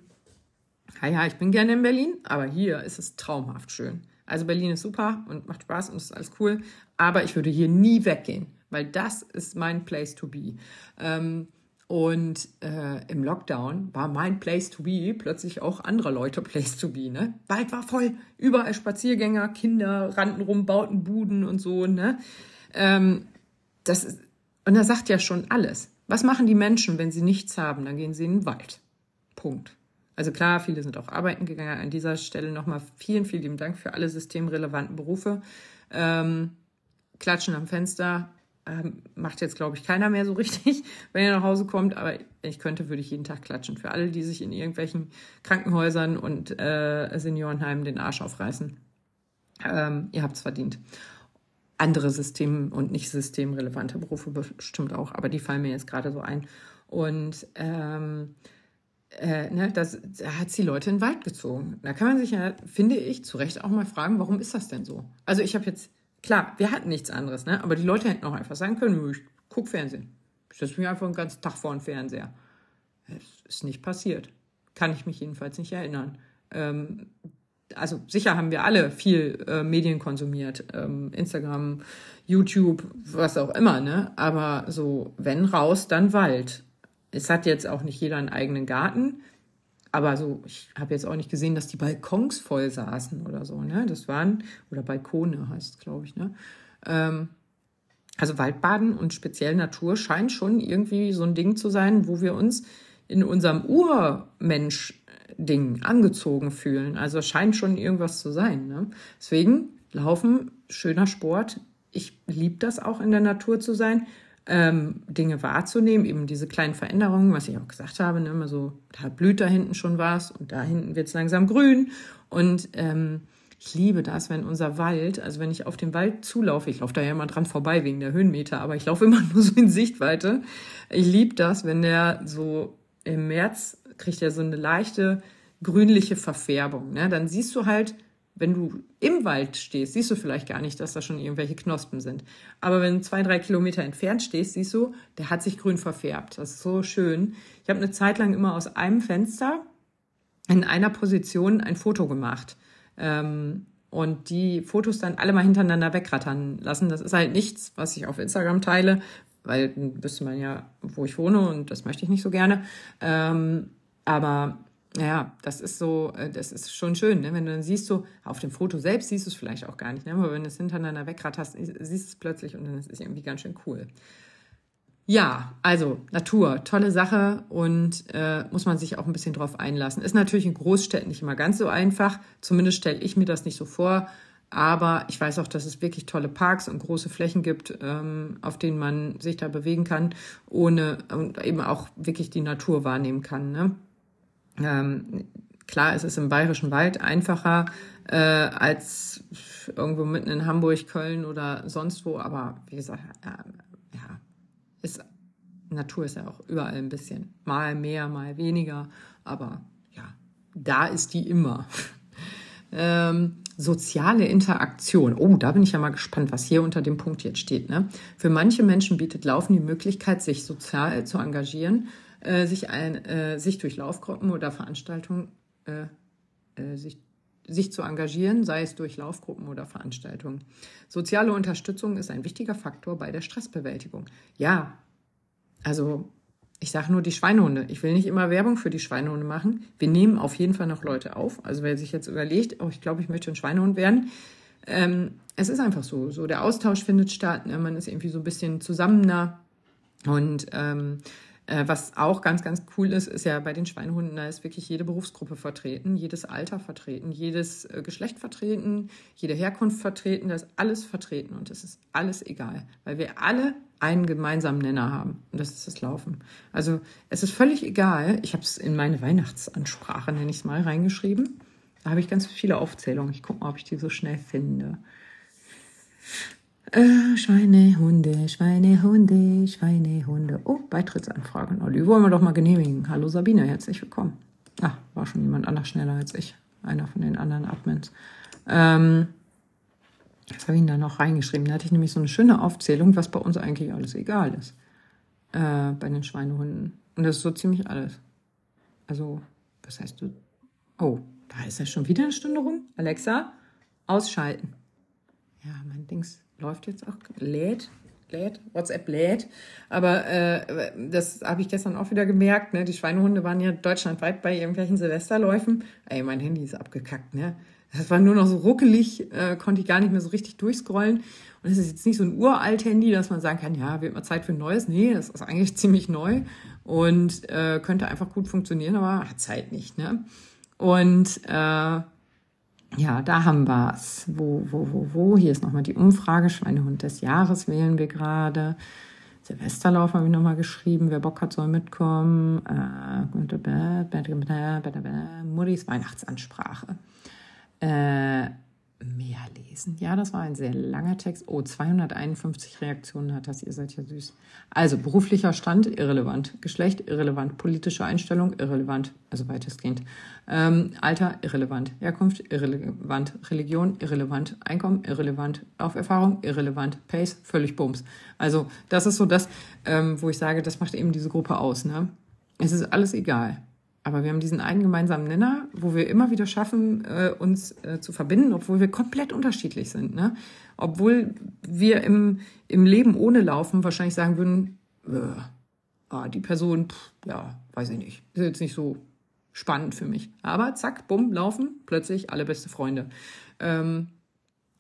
ja, ich bin gerne in Berlin, aber hier ist es traumhaft schön. Also Berlin ist super und macht Spaß und ist alles cool. Aber ich würde hier nie weggehen, weil das ist mein Place to be. Ähm, und äh, im Lockdown war mein Place to be plötzlich auch anderer Leute Place to be. Ne? Wald war voll, überall Spaziergänger, Kinder rannten rum, bauten Buden und so. Ne? Ähm, das ist, und er sagt ja schon alles. Was machen die Menschen, wenn sie nichts haben? Dann gehen sie in den Wald. Punkt. Also klar, viele sind auch arbeiten gegangen. An dieser Stelle nochmal vielen, vielen Dank für alle systemrelevanten Berufe. Ähm, Klatschen am Fenster ähm, macht jetzt, glaube ich, keiner mehr so richtig, wenn er nach Hause kommt. Aber ich könnte, würde ich jeden Tag klatschen. Für alle, die sich in irgendwelchen Krankenhäusern und äh, Seniorenheimen den Arsch aufreißen. Ähm, ihr habt es verdient. Andere System- und nicht systemrelevante Berufe bestimmt auch, aber die fallen mir jetzt gerade so ein. Und ähm, äh, ne, das, da hat die Leute in den Wald gezogen. Da kann man sich ja, finde ich, zu Recht auch mal fragen, warum ist das denn so? Also ich habe jetzt, klar, wir hatten nichts anderes, ne? aber die Leute hätten auch einfach sagen können, ich gucke Fernsehen. Ich setze mich einfach einen ganzen Tag vor den Fernseher. Das ist nicht passiert. Kann ich mich jedenfalls nicht erinnern. Ähm, also sicher haben wir alle viel äh, Medien konsumiert, ähm, Instagram, YouTube, was auch immer, ne? Aber so, wenn raus, dann Wald es hat jetzt auch nicht jeder einen eigenen Garten, aber so, ich habe jetzt auch nicht gesehen, dass die Balkons voll saßen oder so, ne? Das waren, oder Balkone heißt es, glaube ich, ne? Ähm, also Waldbaden und speziell Natur scheint schon irgendwie so ein Ding zu sein, wo wir uns in unserem Urmensch-Ding angezogen fühlen. Also scheint schon irgendwas zu sein. Ne? Deswegen Laufen, schöner Sport. Ich liebe das auch in der Natur zu sein ähm, Dinge wahrzunehmen, eben diese kleinen Veränderungen, was ich auch gesagt habe, ne, immer so, da blüht da hinten schon was und da hinten wird es langsam grün. Und ähm, ich liebe das, wenn unser Wald, also wenn ich auf den Wald zulaufe, ich laufe da ja immer dran vorbei wegen der Höhenmeter, aber ich laufe immer nur so in Sichtweite. Ich liebe das, wenn der so im März kriegt er so eine leichte grünliche Verfärbung. Ne? Dann siehst du halt, wenn du im Wald stehst, siehst du vielleicht gar nicht, dass da schon irgendwelche Knospen sind. Aber wenn du zwei, drei Kilometer entfernt stehst, siehst du, der hat sich grün verfärbt. Das ist so schön. Ich habe eine Zeit lang immer aus einem Fenster in einer Position ein Foto gemacht. Ähm, und die Fotos dann alle mal hintereinander wegrattern lassen. Das ist halt nichts, was ich auf Instagram teile, weil dann wüsste man ja, wo ich wohne und das möchte ich nicht so gerne. Ähm, aber ja, das ist so, äh, das ist schon schön, ne? wenn du dann siehst, so auf dem Foto selbst siehst du es vielleicht auch gar nicht, ne? aber wenn du es hintereinander wegratterst, siehst du es plötzlich und dann ist es irgendwie ganz schön cool. Ja, also Natur, tolle Sache und äh, muss man sich auch ein bisschen drauf einlassen. Ist natürlich in Großstädten nicht immer ganz so einfach, zumindest stelle ich mir das nicht so vor, aber ich weiß auch, dass es wirklich tolle Parks und große Flächen gibt, ähm, auf denen man sich da bewegen kann, ohne und eben auch wirklich die Natur wahrnehmen kann. Ne? Ähm, klar, es ist im Bayerischen Wald einfacher äh, als irgendwo mitten in Hamburg, Köln oder sonst wo, aber wie gesagt, äh, ja, ist, Natur ist ja auch überall ein bisschen. Mal mehr, mal weniger, aber ja, da ist die immer. ähm, soziale Interaktion. Oh, da bin ich ja mal gespannt, was hier unter dem Punkt jetzt steht. Ne? Für manche Menschen bietet Laufen die Möglichkeit, sich sozial zu engagieren äh, sich, ein, äh, sich durch Laufgruppen oder Veranstaltungen äh, äh, sich, sich zu engagieren, sei es durch Laufgruppen oder Veranstaltungen. Soziale Unterstützung ist ein wichtiger Faktor bei der Stressbewältigung. Ja, also ich sage nur die Schweinehunde. Ich will nicht immer Werbung für die Schweinehunde machen. Wir nehmen auf jeden Fall noch Leute auf. Also wer sich jetzt überlegt, oh, ich glaube, ich möchte ein Schweinehund werden, ähm, es ist einfach so. So der Austausch findet statt. Ne? Man ist irgendwie so ein bisschen zusammener und ähm, äh, was auch ganz, ganz cool ist, ist ja bei den Schweinehunden, da ist wirklich jede Berufsgruppe vertreten, jedes Alter vertreten, jedes äh, Geschlecht vertreten, jede Herkunft vertreten, da ist alles vertreten und es ist alles egal, weil wir alle einen gemeinsamen Nenner haben und das ist das Laufen. Also es ist völlig egal, ich habe es in meine Weihnachtsansprache, nenne ich es mal, reingeschrieben. Da habe ich ganz viele Aufzählungen. Ich gucke mal, ob ich die so schnell finde. Äh, Schweinehunde, Schweinehunde, Schweinehunde. Oh, Beitrittsanfrage. Oh, die wollen wir doch mal genehmigen. Hallo Sabine, herzlich willkommen. Ah, war schon jemand anders schneller als ich. Einer von den anderen Admins. Ähm, was habe ich da noch reingeschrieben? Da hatte ich nämlich so eine schöne Aufzählung, was bei uns eigentlich alles egal ist. Äh, bei den Schweinehunden. Und das ist so ziemlich alles. Also, was heißt du? Oh, da ist ja schon wieder eine Stunde rum. Alexa, ausschalten. Ja, mein Dings läuft jetzt auch, lädt, lädt, WhatsApp lädt. Aber äh, das habe ich gestern auch wieder gemerkt. Ne? Die Schweinehunde waren ja deutschlandweit bei irgendwelchen Silvesterläufen. Ey, mein Handy ist abgekackt. Ne? Das war nur noch so ruckelig, äh, konnte ich gar nicht mehr so richtig durchscrollen. Und es ist jetzt nicht so ein uralt Handy, dass man sagen kann, ja, wird mal Zeit für ein neues. Nee, das ist eigentlich ziemlich neu und äh, könnte einfach gut funktionieren, aber hat Zeit nicht. Ne? Und äh, ja, da haben wir es. Wo, wo, wo, wo? Hier ist nochmal die Umfrage. Schweinehund des Jahres wählen wir gerade. Silvesterlauf habe ich nochmal geschrieben. Wer Bock hat, soll mitkommen. Äh, Muttis Weihnachtsansprache. Äh, mehr lesen. Ja, das war ein sehr langer Text. Oh, 251 Reaktionen hat das. Ihr seid ja süß. Also beruflicher Stand irrelevant, Geschlecht irrelevant, politische Einstellung irrelevant, also weitestgehend. Ähm, Alter irrelevant, Herkunft irrelevant, Religion irrelevant, Einkommen irrelevant, Auferfahrung irrelevant, Pace völlig bums. Also das ist so das, ähm, wo ich sage, das macht eben diese Gruppe aus. Ne? Es ist alles egal. Aber wir haben diesen einen gemeinsamen Nenner, wo wir immer wieder schaffen, äh, uns äh, zu verbinden, obwohl wir komplett unterschiedlich sind. Ne? Obwohl wir im, im Leben ohne Laufen wahrscheinlich sagen würden, äh, ah, die Person, pff, ja, weiß ich nicht, ist jetzt nicht so spannend für mich. Aber zack, bumm, laufen, plötzlich alle beste Freunde. Ähm,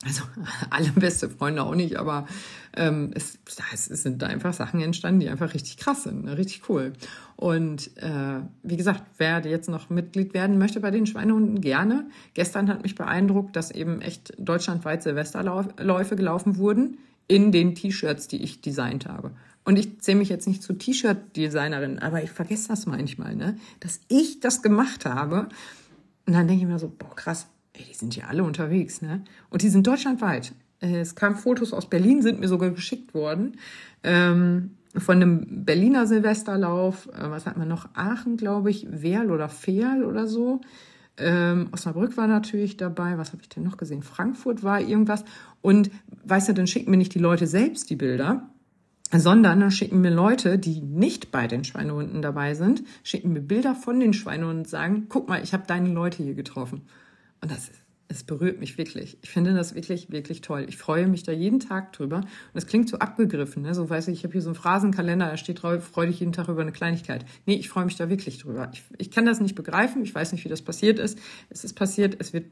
also alle beste Freunde auch nicht, aber ähm, es, es sind da einfach Sachen entstanden, die einfach richtig krass sind, ne? richtig cool. Und äh, wie gesagt, wer jetzt noch Mitglied werden möchte bei den Schweinehunden, gerne. Gestern hat mich beeindruckt, dass eben echt deutschlandweit Silvesterläufe gelaufen wurden in den T-Shirts, die ich designt habe. Und ich zähle mich jetzt nicht zu T-Shirt-Designerin, aber ich vergesse das manchmal, ne? dass ich das gemacht habe. Und dann denke ich mir so, boah, krass, ey, die sind ja alle unterwegs, ne? Und die sind deutschlandweit. Äh, es kamen Fotos aus Berlin, sind mir sogar geschickt worden. Ähm, von einem Berliner Silvesterlauf, äh, was hat man noch? Aachen, glaube ich, Werl oder Fehl oder so. Ähm, Osnabrück war natürlich dabei. Was habe ich denn noch gesehen? Frankfurt war irgendwas. Und weißt du, dann schicken mir nicht die Leute selbst die Bilder, sondern dann schicken mir Leute, die nicht bei den Schweinehunden dabei sind, schicken mir Bilder von den Schweinehunden und sagen, guck mal, ich habe deine Leute hier getroffen. Und das es berührt mich wirklich. Ich finde das wirklich, wirklich toll. Ich freue mich da jeden Tag drüber. Und es klingt so abgegriffen, ne? So weiß ich, ich habe hier so einen Phrasenkalender, da steht drauf, freue dich jeden Tag über eine Kleinigkeit. Nee, ich freue mich da wirklich drüber. Ich, ich kann das nicht begreifen. Ich weiß nicht, wie das passiert ist. Es ist passiert. Es wird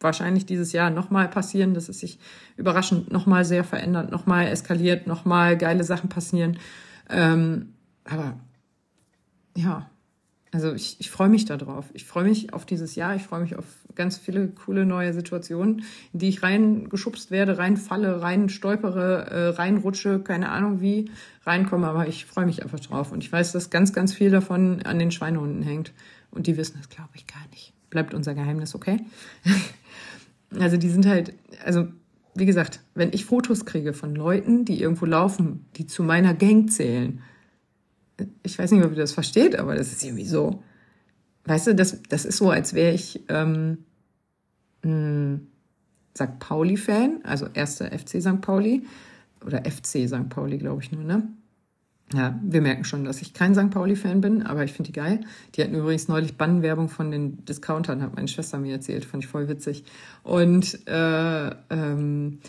wahrscheinlich dieses Jahr nochmal passieren, dass es sich überraschend nochmal sehr verändert, nochmal eskaliert, nochmal geile Sachen passieren. Ähm, aber ja, also ich, ich freue mich darauf. Ich freue mich auf dieses Jahr. Ich freue mich auf ganz viele coole neue Situationen, in die ich reingeschubst werde, reinfalle, rein stolpere, äh, reinrutsche, keine Ahnung wie reinkomme. Aber ich freue mich einfach drauf. Und ich weiß, dass ganz, ganz viel davon an den Schweinehunden hängt. Und die wissen das, glaube ich, gar nicht. Bleibt unser Geheimnis, okay? also die sind halt, also wie gesagt, wenn ich Fotos kriege von Leuten, die irgendwo laufen, die zu meiner Gang zählen, ich weiß nicht, ob ihr das versteht, aber das ist irgendwie so, weißt du, das, das ist so, als wäre ich ähm, hm, St. Pauli-Fan, also erster FC St. Pauli oder FC St. Pauli, glaube ich nur, ne? Ja, wir merken schon, dass ich kein St. Pauli-Fan bin, aber ich finde die geil. Die hatten übrigens neulich Bannenwerbung von den Discountern, hat meine Schwester mir erzählt, fand ich voll witzig. Und äh, ähm,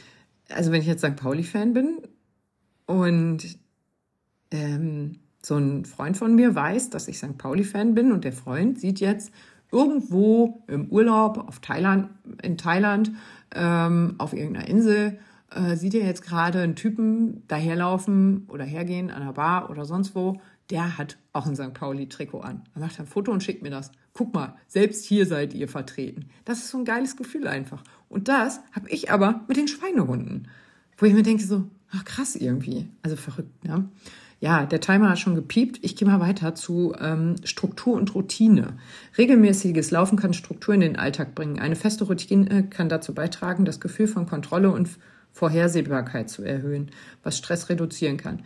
also wenn ich jetzt St. Pauli-Fan bin und ähm, so ein Freund von mir weiß, dass ich St. Pauli-Fan bin und der Freund sieht jetzt irgendwo im Urlaub auf Thailand, in Thailand ähm, auf irgendeiner Insel, äh, sieht er jetzt gerade einen Typen daherlaufen oder hergehen an der Bar oder sonst wo, der hat auch ein St. Pauli-Trikot an. Er macht ein Foto und schickt mir das. Guck mal, selbst hier seid ihr vertreten. Das ist so ein geiles Gefühl einfach. Und das habe ich aber mit den Schweinehunden. Wo ich mir denke so, ach krass irgendwie. Also verrückt, ne? Ja, der Timer hat schon gepiept. Ich gehe mal weiter zu ähm, Struktur und Routine. Regelmäßiges Laufen kann Struktur in den Alltag bringen. Eine feste Routine kann dazu beitragen, das Gefühl von Kontrolle und Vorhersehbarkeit zu erhöhen, was Stress reduzieren kann.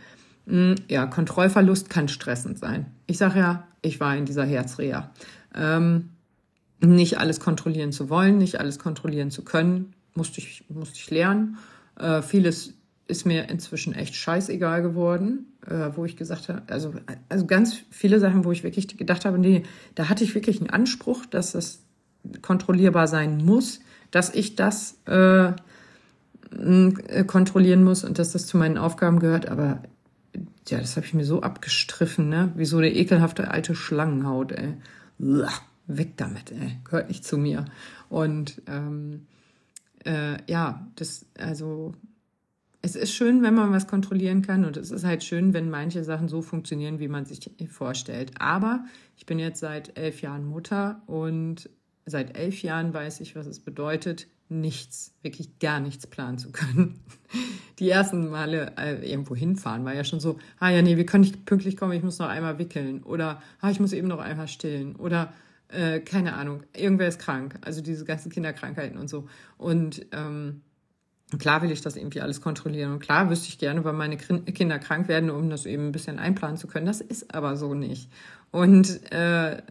Hm, ja, Kontrollverlust kann stressend sein. Ich sage ja, ich war in dieser Herzreha. Ähm, nicht alles kontrollieren zu wollen, nicht alles kontrollieren zu können, musste ich, musste ich lernen. Äh, vieles ist mir inzwischen echt scheißegal geworden, äh, wo ich gesagt habe, also, also ganz viele Sachen, wo ich wirklich gedacht habe, nee, da hatte ich wirklich einen Anspruch, dass das kontrollierbar sein muss, dass ich das äh, äh, kontrollieren muss und dass das zu meinen Aufgaben gehört, aber ja, das habe ich mir so abgestriffen, ne? Wie so eine ekelhafte alte Schlangenhaut, ey. Uah, weg damit, ey. Gehört nicht zu mir. Und ähm, äh, ja, das, also es ist schön, wenn man was kontrollieren kann und es ist halt schön, wenn manche Sachen so funktionieren, wie man sich vorstellt. Aber ich bin jetzt seit elf Jahren Mutter und seit elf Jahren weiß ich, was es bedeutet, nichts, wirklich gar nichts planen zu können. Die ersten Male äh, irgendwo hinfahren war ja schon so, ah ja, nee, wir können nicht pünktlich kommen, ich muss noch einmal wickeln oder ah, ich muss eben noch einmal stillen oder äh, keine Ahnung, irgendwer ist krank, also diese ganzen Kinderkrankheiten und so. Und ähm, klar will ich das irgendwie alles kontrollieren und klar wüsste ich gerne, weil meine Kinder krank werden, um das eben ein bisschen einplanen zu können. Das ist aber so nicht. Und äh,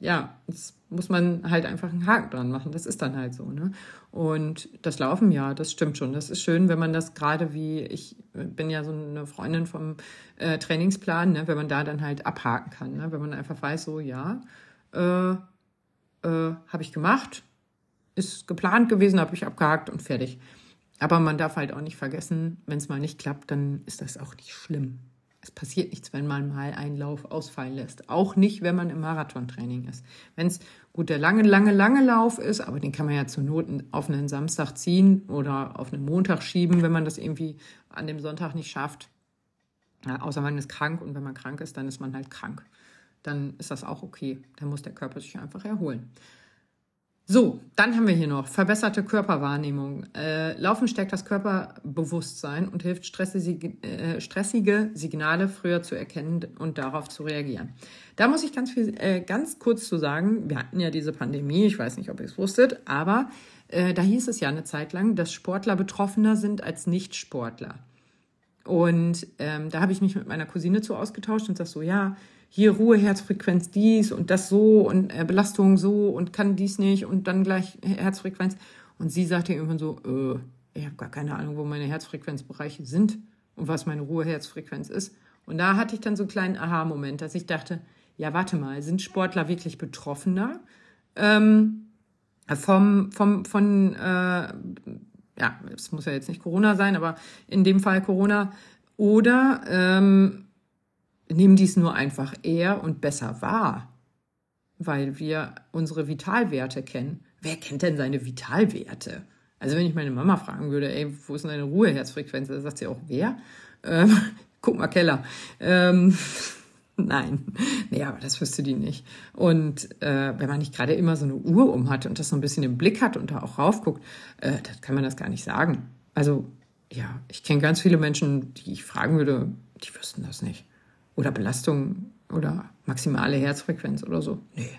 ja, das muss man halt einfach einen Haken dran machen. Das ist dann halt so. Ne? Und das Laufen, ja, das stimmt schon. Das ist schön, wenn man das gerade wie, ich bin ja so eine Freundin vom äh, Trainingsplan, ne? wenn man da dann halt abhaken kann. Ne? Wenn man einfach weiß, so, ja, äh, äh, habe ich gemacht, ist geplant gewesen, habe ich abgehakt und fertig. Aber man darf halt auch nicht vergessen, wenn es mal nicht klappt, dann ist das auch nicht schlimm. Es passiert nichts, wenn man mal einen Lauf ausfallen lässt. Auch nicht, wenn man im Marathontraining ist. Wenn es gut der lange, lange, lange Lauf ist, aber den kann man ja zur Not auf einen Samstag ziehen oder auf einen Montag schieben, wenn man das irgendwie an dem Sonntag nicht schafft. Ja, außer man ist krank und wenn man krank ist, dann ist man halt krank. Dann ist das auch okay. Dann muss der Körper sich einfach erholen. So, dann haben wir hier noch verbesserte Körperwahrnehmung. Äh, Laufen stärkt das Körperbewusstsein und hilft stressige, äh, stressige, Signale früher zu erkennen und darauf zu reagieren. Da muss ich ganz viel, äh, ganz kurz zu sagen. Wir hatten ja diese Pandemie. Ich weiß nicht, ob ihr es wusstet, aber äh, da hieß es ja eine Zeit lang, dass Sportler betroffener sind als Nichtsportler. Und ähm, da habe ich mich mit meiner Cousine zu ausgetauscht und sag so, ja, hier Ruhe, Herzfrequenz dies und das so und äh, Belastung so und kann dies nicht und dann gleich Herzfrequenz. Und sie sagte irgendwann so, äh, ich habe gar keine Ahnung, wo meine Herzfrequenzbereiche sind und was meine Ruhe-Herzfrequenz ist. Und da hatte ich dann so einen kleinen Aha-Moment, dass ich dachte, ja, warte mal, sind Sportler wirklich betroffener ähm, vom, vom, von, äh, ja, es muss ja jetzt nicht Corona sein, aber in dem Fall Corona, oder ähm, nehmen dies nur einfach eher und besser wahr, weil wir unsere Vitalwerte kennen. Wer kennt denn seine Vitalwerte? Also wenn ich meine Mama fragen würde, ey, wo ist denn deine Ruheherzfrequenz? Da sagt sie auch, wer? Ähm, guck mal, Keller. Ähm, nein, nee, aber das wüsste die nicht. Und äh, wenn man nicht gerade immer so eine Uhr um hat und das so ein bisschen im Blick hat und da auch raufguckt, äh, dann kann man das gar nicht sagen. Also ja, ich kenne ganz viele Menschen, die ich fragen würde, die wüssten das nicht. Oder Belastung oder maximale Herzfrequenz oder so. Nee,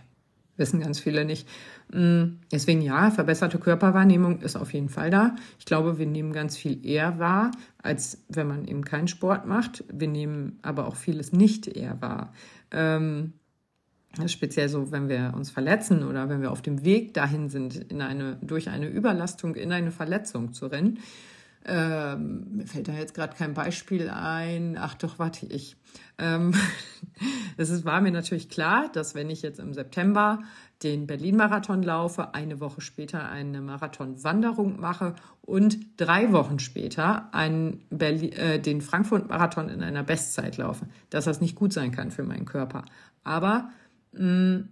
wissen ganz viele nicht. Mm, deswegen ja, verbesserte Körperwahrnehmung ist auf jeden Fall da. Ich glaube, wir nehmen ganz viel eher wahr, als wenn man eben keinen Sport macht. Wir nehmen aber auch vieles nicht eher wahr. Ähm, speziell so, wenn wir uns verletzen oder wenn wir auf dem Weg dahin sind, in eine, durch eine Überlastung in eine Verletzung zu rennen. Ähm, mir fällt da jetzt gerade kein Beispiel ein. Ach doch, warte ich. Ähm, es ist, war mir natürlich klar, dass wenn ich jetzt im September den Berlin-Marathon laufe, eine Woche später eine Marathon-Wanderung mache und drei Wochen später einen Berlin, äh, den Frankfurt-Marathon in einer Bestzeit laufe, dass das nicht gut sein kann für meinen Körper. Aber mh, mm,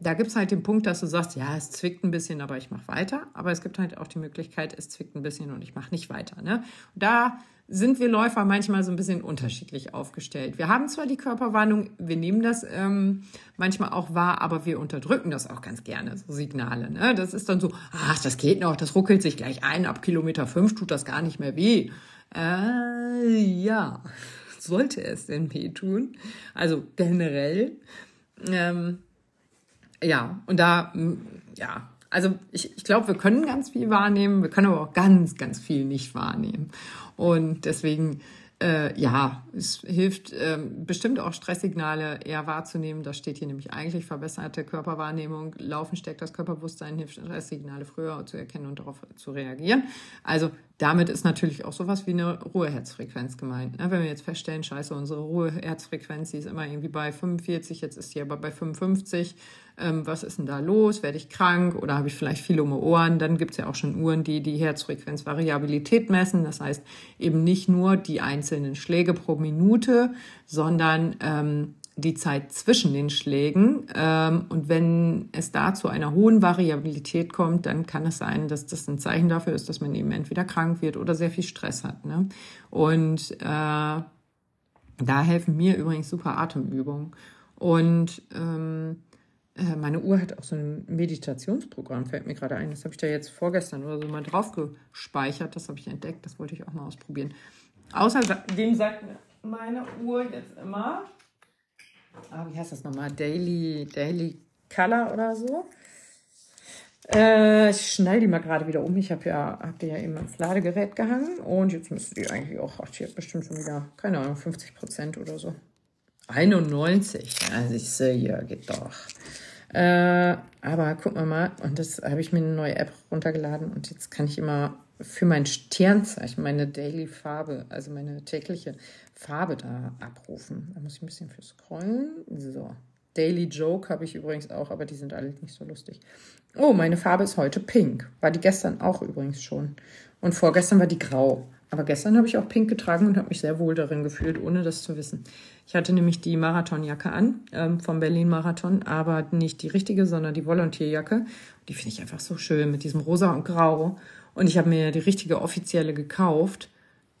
da gibt es halt den Punkt, dass du sagst, ja, es zwickt ein bisschen, aber ich mache weiter. Aber es gibt halt auch die Möglichkeit, es zwickt ein bisschen und ich mache nicht weiter. Ne? Da sind wir Läufer manchmal so ein bisschen unterschiedlich aufgestellt. Wir haben zwar die Körperwarnung, wir nehmen das ähm, manchmal auch wahr, aber wir unterdrücken das auch ganz gerne, so Signale. Ne? Das ist dann so, ach, das geht noch, das ruckelt sich gleich ein, ab Kilometer fünf tut das gar nicht mehr weh. Äh, ja, sollte es denn weh tun? Also generell. Ähm, ja, und da, ja, also ich, ich glaube, wir können ganz viel wahrnehmen, wir können aber auch ganz, ganz viel nicht wahrnehmen. Und deswegen äh, ja, es hilft ähm, bestimmt auch Stresssignale eher wahrzunehmen. Das steht hier nämlich eigentlich verbesserte Körperwahrnehmung. Laufen stärkt das Körperbewusstsein, hilft Stresssignale früher zu erkennen und darauf zu reagieren. Also damit ist natürlich auch sowas wie eine Ruheherzfrequenz gemeint. Ne? Wenn wir jetzt feststellen, scheiße, unsere Ruheherzfrequenz, die ist immer irgendwie bei 45, jetzt ist sie aber bei 55 ähm, was ist denn da los, werde ich krank oder habe ich vielleicht viel um Ohren. Dann gibt es ja auch schon Uhren, die die Herzfrequenzvariabilität messen. Das heißt eben nicht nur die einzelnen Schläge pro Minute, sondern ähm, die Zeit zwischen den Schlägen. Ähm, und wenn es da zu einer hohen Variabilität kommt, dann kann es sein, dass das ein Zeichen dafür ist, dass man eben entweder krank wird oder sehr viel Stress hat. Ne? Und äh, da helfen mir übrigens super Atemübungen. Und ähm, äh, meine Uhr hat auch so ein Meditationsprogramm, fällt mir gerade ein. Das habe ich da jetzt vorgestern oder so mal drauf gespeichert. Das habe ich entdeckt. Das wollte ich auch mal ausprobieren. Außerdem sagt meine Uhr jetzt immer, ah, wie heißt das nochmal? Daily, Daily Color oder so. Äh, ich schneide die mal gerade wieder um. Ich habe ja, hab die ja eben ins Ladegerät gehangen und jetzt müsste die eigentlich auch, ach, die hat bestimmt schon wieder, keine Ahnung, 50 Prozent oder so. 91, also ich sehe, ja, geht doch. Äh, aber gucken wir mal, und das habe ich mir eine neue App runtergeladen und jetzt kann ich immer für mein Sternzeichen, meine Daily Farbe, also meine tägliche Farbe da abrufen. Da muss ich ein bisschen für scrollen. So. Daily Joke habe ich übrigens auch, aber die sind alle nicht so lustig. Oh, meine Farbe ist heute pink. War die gestern auch übrigens schon. Und vorgestern war die grau. Aber gestern habe ich auch pink getragen und habe mich sehr wohl darin gefühlt, ohne das zu wissen. Ich hatte nämlich die Marathonjacke an ähm, vom Berlin-Marathon, aber nicht die richtige, sondern die Volontierjacke. Die finde ich einfach so schön mit diesem Rosa und Grau. Und ich habe mir die richtige offizielle gekauft.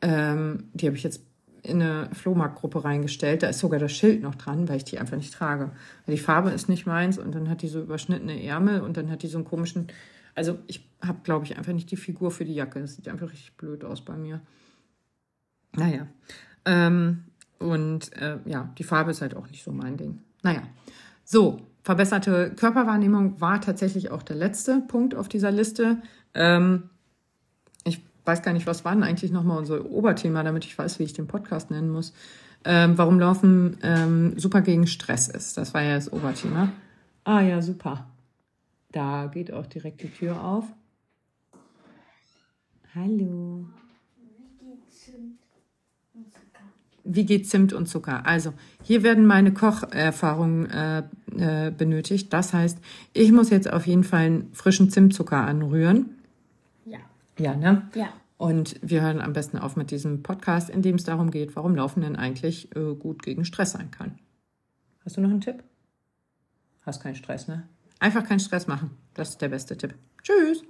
Ähm, die habe ich jetzt in eine Flohmarktgruppe reingestellt. Da ist sogar das Schild noch dran, weil ich die einfach nicht trage. Die Farbe ist nicht meins und dann hat die so überschnittene Ärmel und dann hat die so einen komischen. Also ich habe, glaube ich, einfach nicht die Figur für die Jacke. Das sieht einfach richtig blöd aus bei mir. Naja. Ähm, und äh, ja, die Farbe ist halt auch nicht so mein Ding. Naja, so, verbesserte Körperwahrnehmung war tatsächlich auch der letzte Punkt auf dieser Liste. Ähm, ich weiß gar nicht, was war denn eigentlich nochmal unser Oberthema, damit ich weiß, wie ich den Podcast nennen muss. Ähm, warum Laufen ähm, super gegen Stress ist. Das war ja das Oberthema. Ah ja, super. Da geht auch direkt die Tür auf. Hallo. wie geht Zimt und Zucker? Also, hier werden meine Kocherfahrungen äh, äh, benötigt. Das heißt, ich muss jetzt auf jeden Fall einen frischen Zimtzucker anrühren. Ja. Ja, ne? Ja. Und wir hören am besten auf mit diesem Podcast, in dem es darum geht, warum Laufen denn eigentlich äh, gut gegen Stress sein kann. Hast du noch einen Tipp? Hast keinen Stress, ne? Einfach keinen Stress machen. Das ist der beste Tipp. Tschüss.